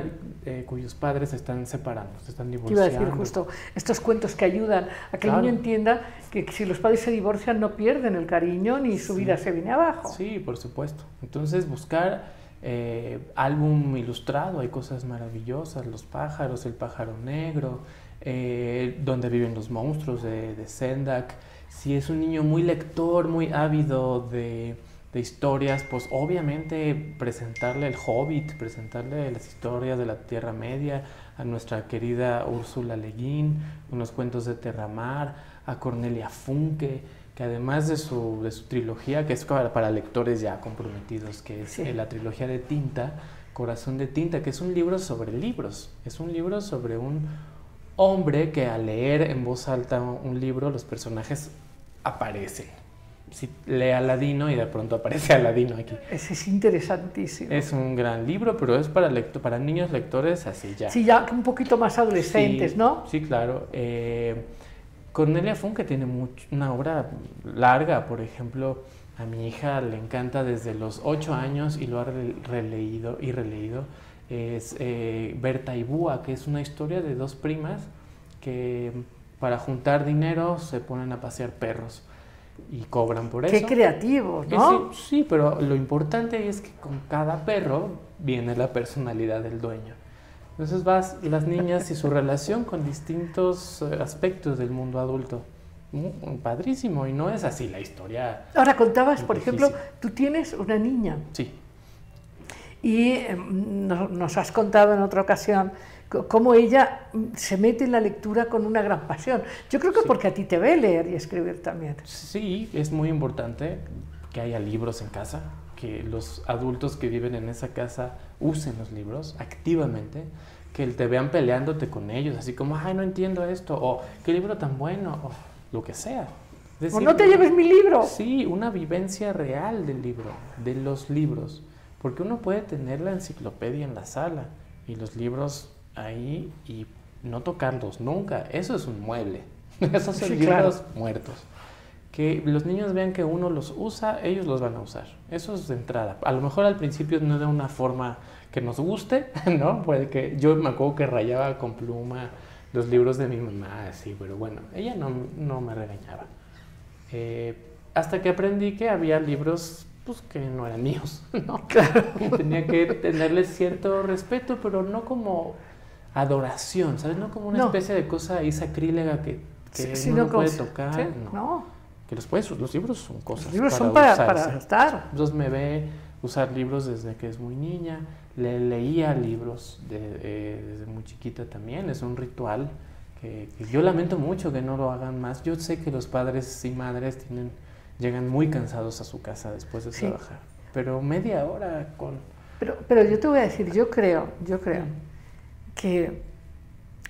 eh, cuyos padres se están separando, se están Te iba a divorciando. decir justo estos cuentos que ayudan a que Claro. el niño entienda que si los padres se divorcian no pierden el cariño ni su vida se viene abajo. Sí, por supuesto. Entonces buscar eh, álbum ilustrado, hay cosas maravillosas, Los pájaros, El pájaro negro, eh, Donde viven los monstruos de, de Sendak. Si es un niño muy lector, muy ávido de, de historias, pues obviamente presentarle el Hobbit, presentarle las historias de la Tierra Media, a nuestra querida Úrsula Le Guin, unos cuentos de Terramar, a Cornelia Funke, que además de su, de su trilogía, que es para, para lectores ya comprometidos, que es Sí. eh, la trilogía de tinta, Corazón de Tinta, que es un libro sobre libros, es un libro sobre un hombre que al leer en voz alta un libro los personajes aparecen. Si lee Aladino y de pronto aparece [LAUGHS] Aladino aquí. Ese es interesantísimo. Es un gran libro, pero es para, lecto- para niños lectores así ya. Sí, ya un poquito más adolescentes, Sí, ¿no? Sí, claro. Eh, Cornelia Funke tiene una obra larga, por ejemplo, a mi hija le encanta desde los ocho años y lo ha re- releído y releído. Es eh, Berta y Búa, que es una historia de dos primas que para juntar dinero se ponen a pasear perros y cobran por Qué eso. creativos, Que ¿no? Sí, sí, pero lo importante es que con cada perro viene la personalidad del dueño. Entonces vas las niñas y su [LAUGHS] relación con distintos eh, aspectos del mundo adulto. Mm, padrísimo, y no es así la historia. Ahora contabas, por Difícil. ejemplo, tú tienes una niña Sí, y no- nos has contado en otra ocasión cómo ella mm, se mete en la lectura con una gran pasión. Yo creo que Sí. porque a ti te ve leer y escribir también. sí, es muy importante que haya libros en casa, que los adultos que viven en esa casa usen los libros activamente, que te vean peleándote con ellos, así como, ay, no entiendo esto, o qué libro tan bueno, o lo que sea. Es O decir, no te lleves mi libro. Sí, una vivencia real del libro, de los libros. Porque uno puede tener la enciclopedia en la sala y los libros ahí y no tocarlos nunca. Eso es un mueble. [LAUGHS] Esos son Sí, libros claro. muertos. Que los niños vean que uno los usa, ellos los van a usar. Eso es de entrada. A lo mejor al principio no de una forma que nos guste, [LAUGHS] ¿no? Puede que yo me acuerdo que rayaba con pluma los libros de mi mamá, así, pero bueno, ella no, no me regañaba. Eh, hasta que aprendí que había libros pues, que no eran míos, [LAUGHS] ¿no? Y tenía que tenerles cierto respeto, pero no como adoración, ¿sabes? No como una No. especie de cosa ahí sacrílega que, que Sí, uno no puede tocar. sí, no. no. Que los, puedes, los libros son cosas. Los libros son para, para usarse. estar. Entonces me ve usar libros desde que es muy niña, le leía libros de- eh, desde muy chiquita también, es un ritual que, que yo lamento mucho que no lo hagan más. Yo sé que los padres y madres tienen, llegan muy cansados a su casa después de Sí. trabajar, pero media hora con... Pero, pero yo te voy a decir, yo creo, yo creo que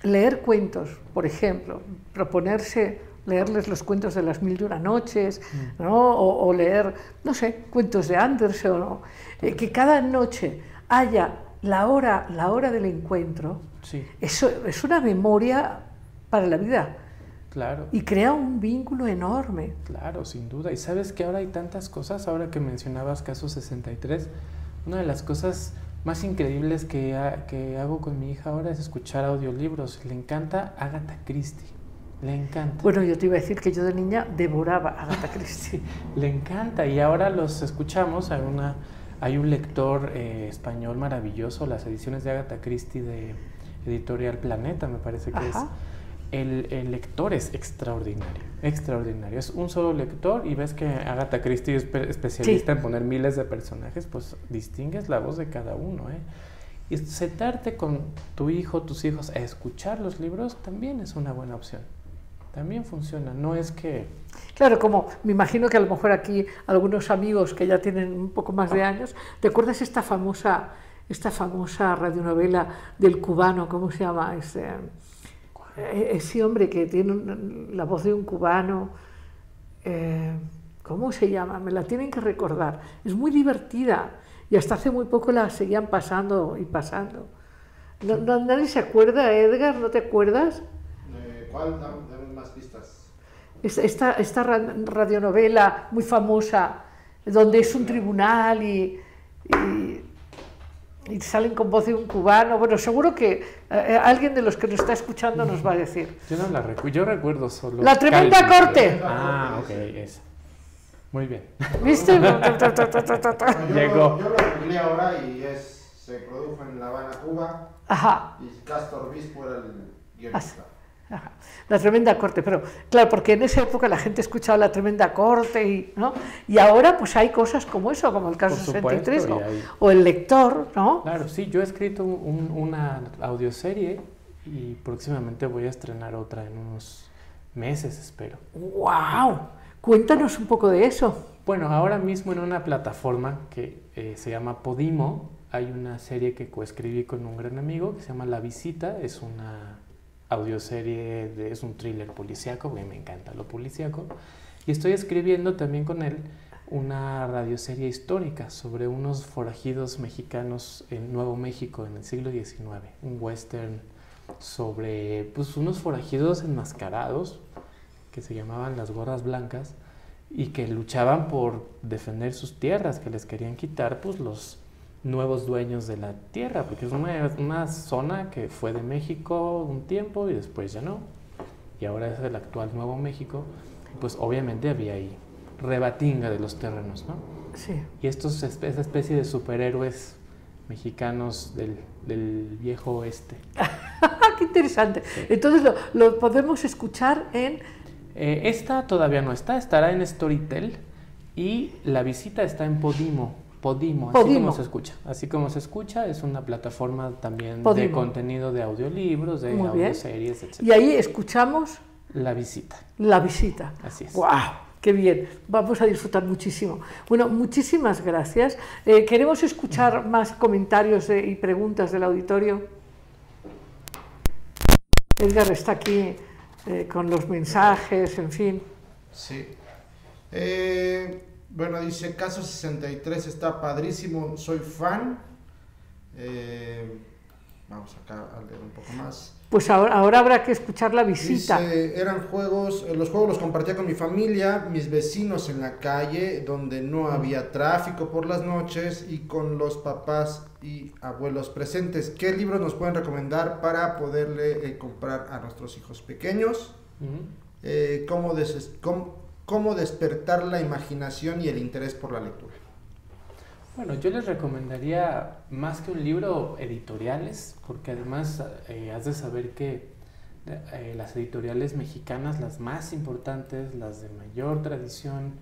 leer cuentos, por ejemplo, proponerse leerles los cuentos de las mil y una noches, ¿no? o, o leer, no sé, cuentos de Anderson, o, eh, que cada noche haya la hora, la hora del encuentro, Sí, eso es una memoria para la vida claro. y crea un vínculo enorme. Claro, sin duda. Y sabes que ahora hay tantas cosas, ahora que mencionabas caso 63, una de las cosas más increíbles que, ha- que hago con mi hija ahora es escuchar audiolibros. Le encanta Agatha Christie, le encanta. Bueno, yo te iba a decir que yo de niña devoraba a Agatha [LAUGHS] Christie. Sí, le encanta y ahora los escuchamos. Hay, una, hay un lector eh, español maravilloso, las ediciones de Agatha Christie de Editorial Planeta, me parece que Ajá. es. El, el lector es extraordinario, extraordinario. Es un solo lector y ves que Agatha Christie es pe- especialista Sí. en poner miles de personajes, pues distingues la voz de cada uno. ¿eh? Y sentarte con tu hijo, tus hijos, a escuchar los libros también es una buena opción. También funciona. No es que Claro, como me imagino que a lo mejor aquí algunos amigos que ya tienen un poco más de años, ¿te acuerdas esta famosa, esta famosa radionovela del cubano, ¿cómo se llama? Ese, ese hombre que tiene un- la voz de un cubano, eh, ¿cómo se llama? Me la tienen que recordar. Es muy divertida y hasta hace muy poco la seguían pasando y pasando. No- no- ¿Nadie se acuerda, Edgar? ¿No te acuerdas? Eh, ¿Cuál? Dame, más pistas. Es- Esta, esta ra- radionovela muy famosa, donde es un tribunal y, y- y salen con voz de un cubano. Bueno, seguro que eh, alguien de los que nos está escuchando nos va a decir. Yo no la recuerdo, yo recuerdo solo. La tremenda Calvin. corte. Ah, ok, esa. Muy bien. ¿Viste? [LAUGHS] Llegó. Lo, yo lo googleé ahora y es, se produjo en La Habana, Cuba, Ajá, y Castor Bispo era el guionista. Ajá. La tremenda corte. Pero claro, porque en esa época la gente escuchaba la tremenda corte y, ¿no? y ahora pues hay cosas como eso, como el caso supuesto, 63 y o, hay- o el lector, ¿no? Claro, sí, yo he escrito un- una audioserie y próximamente voy a estrenar otra en unos meses, espero. ¡Wow! Cuéntanos un poco de eso. Bueno, ahora mismo en una plataforma que eh, se llama Podimo hay una serie que coescribí con un gran amigo que se llama La Visita. Es una audioserie, de, es un thriller policíaco, porque me encanta lo policíaco. Y estoy escribiendo también con él una radioserie histórica sobre unos forajidos mexicanos en Nuevo México en el siglo XIX, un western sobre pues, unos forajidos enmascarados que se llamaban las gorras blancas y que luchaban por defender sus tierras, que les querían quitar pues, los nuevos dueños de la tierra, porque es una, una zona que fue de México un tiempo y después ya no, y ahora es el actual Nuevo México, pues obviamente había ahí rebatinga de los terrenos, ¿no? Sí. Y estos, esa especie de superhéroes mexicanos del, del viejo oeste. [LAUGHS] ¡Qué interesante! Entonces lo, lo podemos escuchar en... Eh, esta todavía no está, estará en Storytel y la visita está en Podimo. Podimo, así Podimo. como se escucha. Así como se escucha, es una plataforma también de contenido de audiolibros, de audioseries, etc. Y ahí escuchamos La visita, la visita. así es. ¡Wow! ¡Qué bien! Vamos a disfrutar muchísimo. Bueno, muchísimas gracias. Eh, queremos escuchar más comentarios eh, y preguntas del auditorio. Edgar está aquí eh, con los mensajes, en fin. Sí. Bueno, dice Caso 63 está padrísimo, soy fan. Eh, vamos acá a leer un poco más. Pues ahora, ahora habrá que escuchar la visita. Dice, eran juegos, eh, los juegos los compartía con mi familia, mis vecinos en la calle, donde no había tráfico por las noches y con los papás y abuelos presentes. ¿Qué libros nos pueden recomendar para poderle eh, comprar a nuestros hijos pequeños? Eh, cómo, cómo- cómo despertar la imaginación y el interés por la lectura. Bueno, yo les recomendaría más que un libro, editoriales, porque además eh, has de saber que eh, las editoriales mexicanas, las más importantes, las de mayor tradición,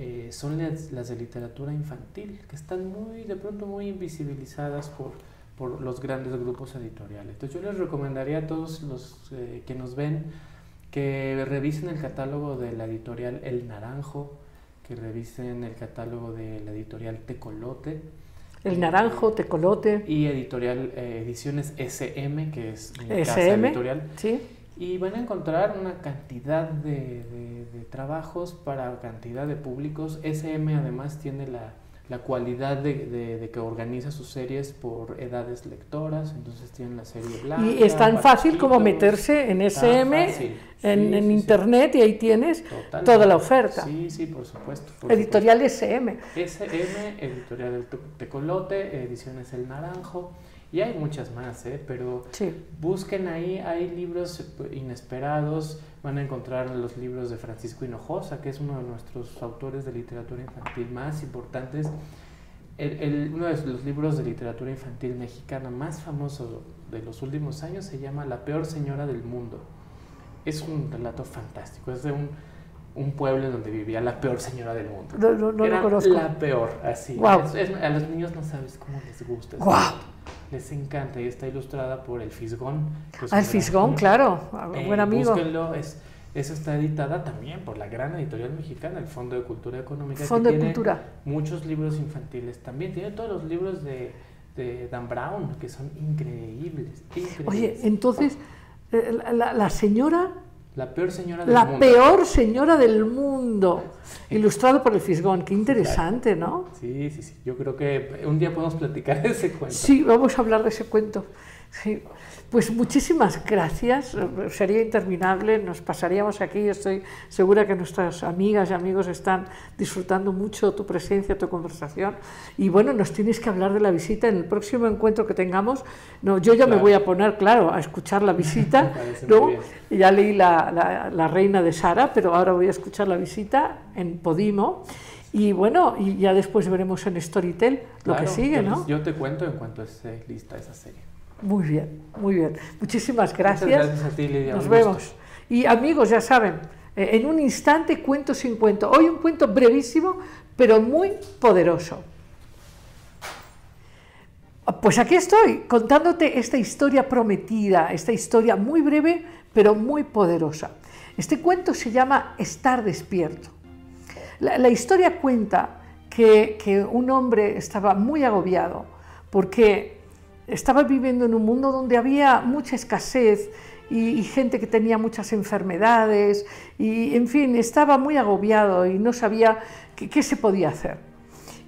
eh, son las, las de literatura infantil, que están muy, de pronto muy invisibilizadas por, por los grandes grupos editoriales. Entonces yo les recomendaría a todos los eh, que nos ven que revisen el catálogo de la editorial El Naranjo, que revisen el catálogo de la editorial Tecolote. El naranjo, tecolote, Y editorial eh, Ediciones SM, que es mi casa editorial. ¿sí? Y van a encontrar una cantidad de, de- de trabajos para cantidad de públicos. SM además tiene la, la cualidad de, de- de que organiza sus series por edades lectoras, entonces tienen la serie blanca. Y es tan fácil como meterse en SM, en, Sí, en sí, sí. internet, y ahí tienes Totalmente. toda la oferta. Sí, sí, por supuesto. por Editorial SM. SM, Editorial del Te- Tecolote, Ediciones El Naranjo, y hay muchas más, ¿eh? pero Sí. busquen ahí, hay libros inesperados, van a encontrar los libros de Francisco Hinojosa, que es uno de nuestros autores de literatura infantil más importantes. El- el- uno de los libros de literatura infantil mexicana más famosos de los últimos años se llama La peor señora del mundo. Es un relato fantástico, es de un, un pueblo donde vivía la peor señora del mundo. No, no- no lo conozco. la peor, así. Guau. Es- es- a los niños no sabes cómo les gusta. Guau. Les encanta y está ilustrada por El Fisgón. que Ah, el Fisgón, claro, Eh, buen amigo. Búsquenlo, es, esa está editada también por la gran editorial mexicana, el Fondo de Cultura Económica. que Fondo de tiene Cultura. Muchos libros infantiles también. Tiene todos los libros de, de Dan Brown, que son increíbles. increíbles. Oye, entonces, eh, la señora, la peor señora del la mundo. peor señora del mundo, ilustrado por el Fisgón. Qué interesante, ¿no? Sí, sí, sí. Yo creo que un día podemos platicar de ese cuento. Sí, vamos a hablar de ese cuento. Sí. Pues muchísimas gracias, sería interminable, nos pasaríamos aquí, estoy segura que nuestras amigas y amigos están disfrutando mucho tu presencia, tu conversación. Y bueno, nos tienes que hablar de la visita en el próximo encuentro que tengamos. No, yo ya me voy a poner, claro, a escuchar la [LAUGHS] visita. ¿no? Ya leí la, la- la Reina de Sara, pero ahora voy a escuchar la visita en Podimo. Y bueno, y ya después veremos en Storytel lo que sigue, ¿no? yo te cuento en cuanto esté lista esa serie. Muy bien, muy bien. Muchísimas gracias. Muchas gracias a ti, Lidia. Nos vemos. gusto. Y amigos, ya saben, eh, en un instante cuento sin cuento. Hoy un cuento brevísimo, pero muy poderoso. Pues aquí estoy contándote esta historia prometida, esta historia muy breve, pero muy poderosa. Este cuento se llama Estar despierto. La, la historia cuenta que, que un hombre estaba muy agobiado porque estaba viviendo en un mundo donde había mucha escasez y, gente que tenía muchas enfermedades y, en fin, estaba muy agobiado y no sabía qué, se podía hacer.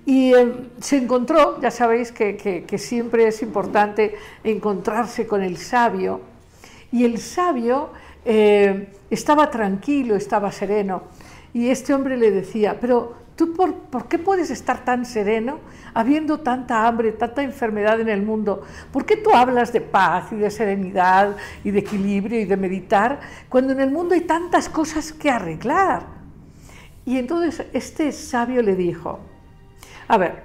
Y eh, se encontró, ya sabéis que, siempre es importante encontrarse con el sabio, y el sabio eh, estaba tranquilo, estaba sereno, y este hombre le decía, pero ¿tú por, por, qué puedes estar tan sereno habiendo tanta hambre, tanta enfermedad en el mundo? ¿Por qué tú hablas de paz y de serenidad y de equilibrio y de meditar cuando en el mundo hay tantas cosas que arreglar? Y entonces este sabio le dijo, a ver,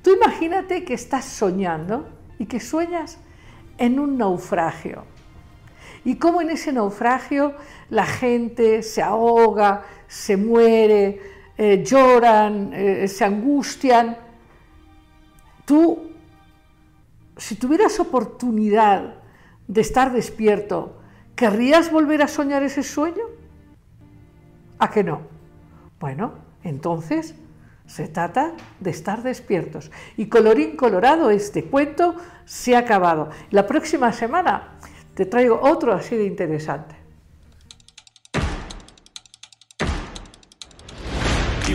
tú imagínate que estás soñando y que sueñas en un naufragio. Y cómo en ese naufragio la gente se ahoga, se muere, eh, lloran, eh, se angustian. Tú, si tuvieras oportunidad de estar despierto, ¿querrías volver a soñar ese sueño? ¿A que no? Bueno, entonces se trata de estar despiertos. Y colorín colorado, este cuento se ha acabado. La próxima semana te traigo otro así de interesante.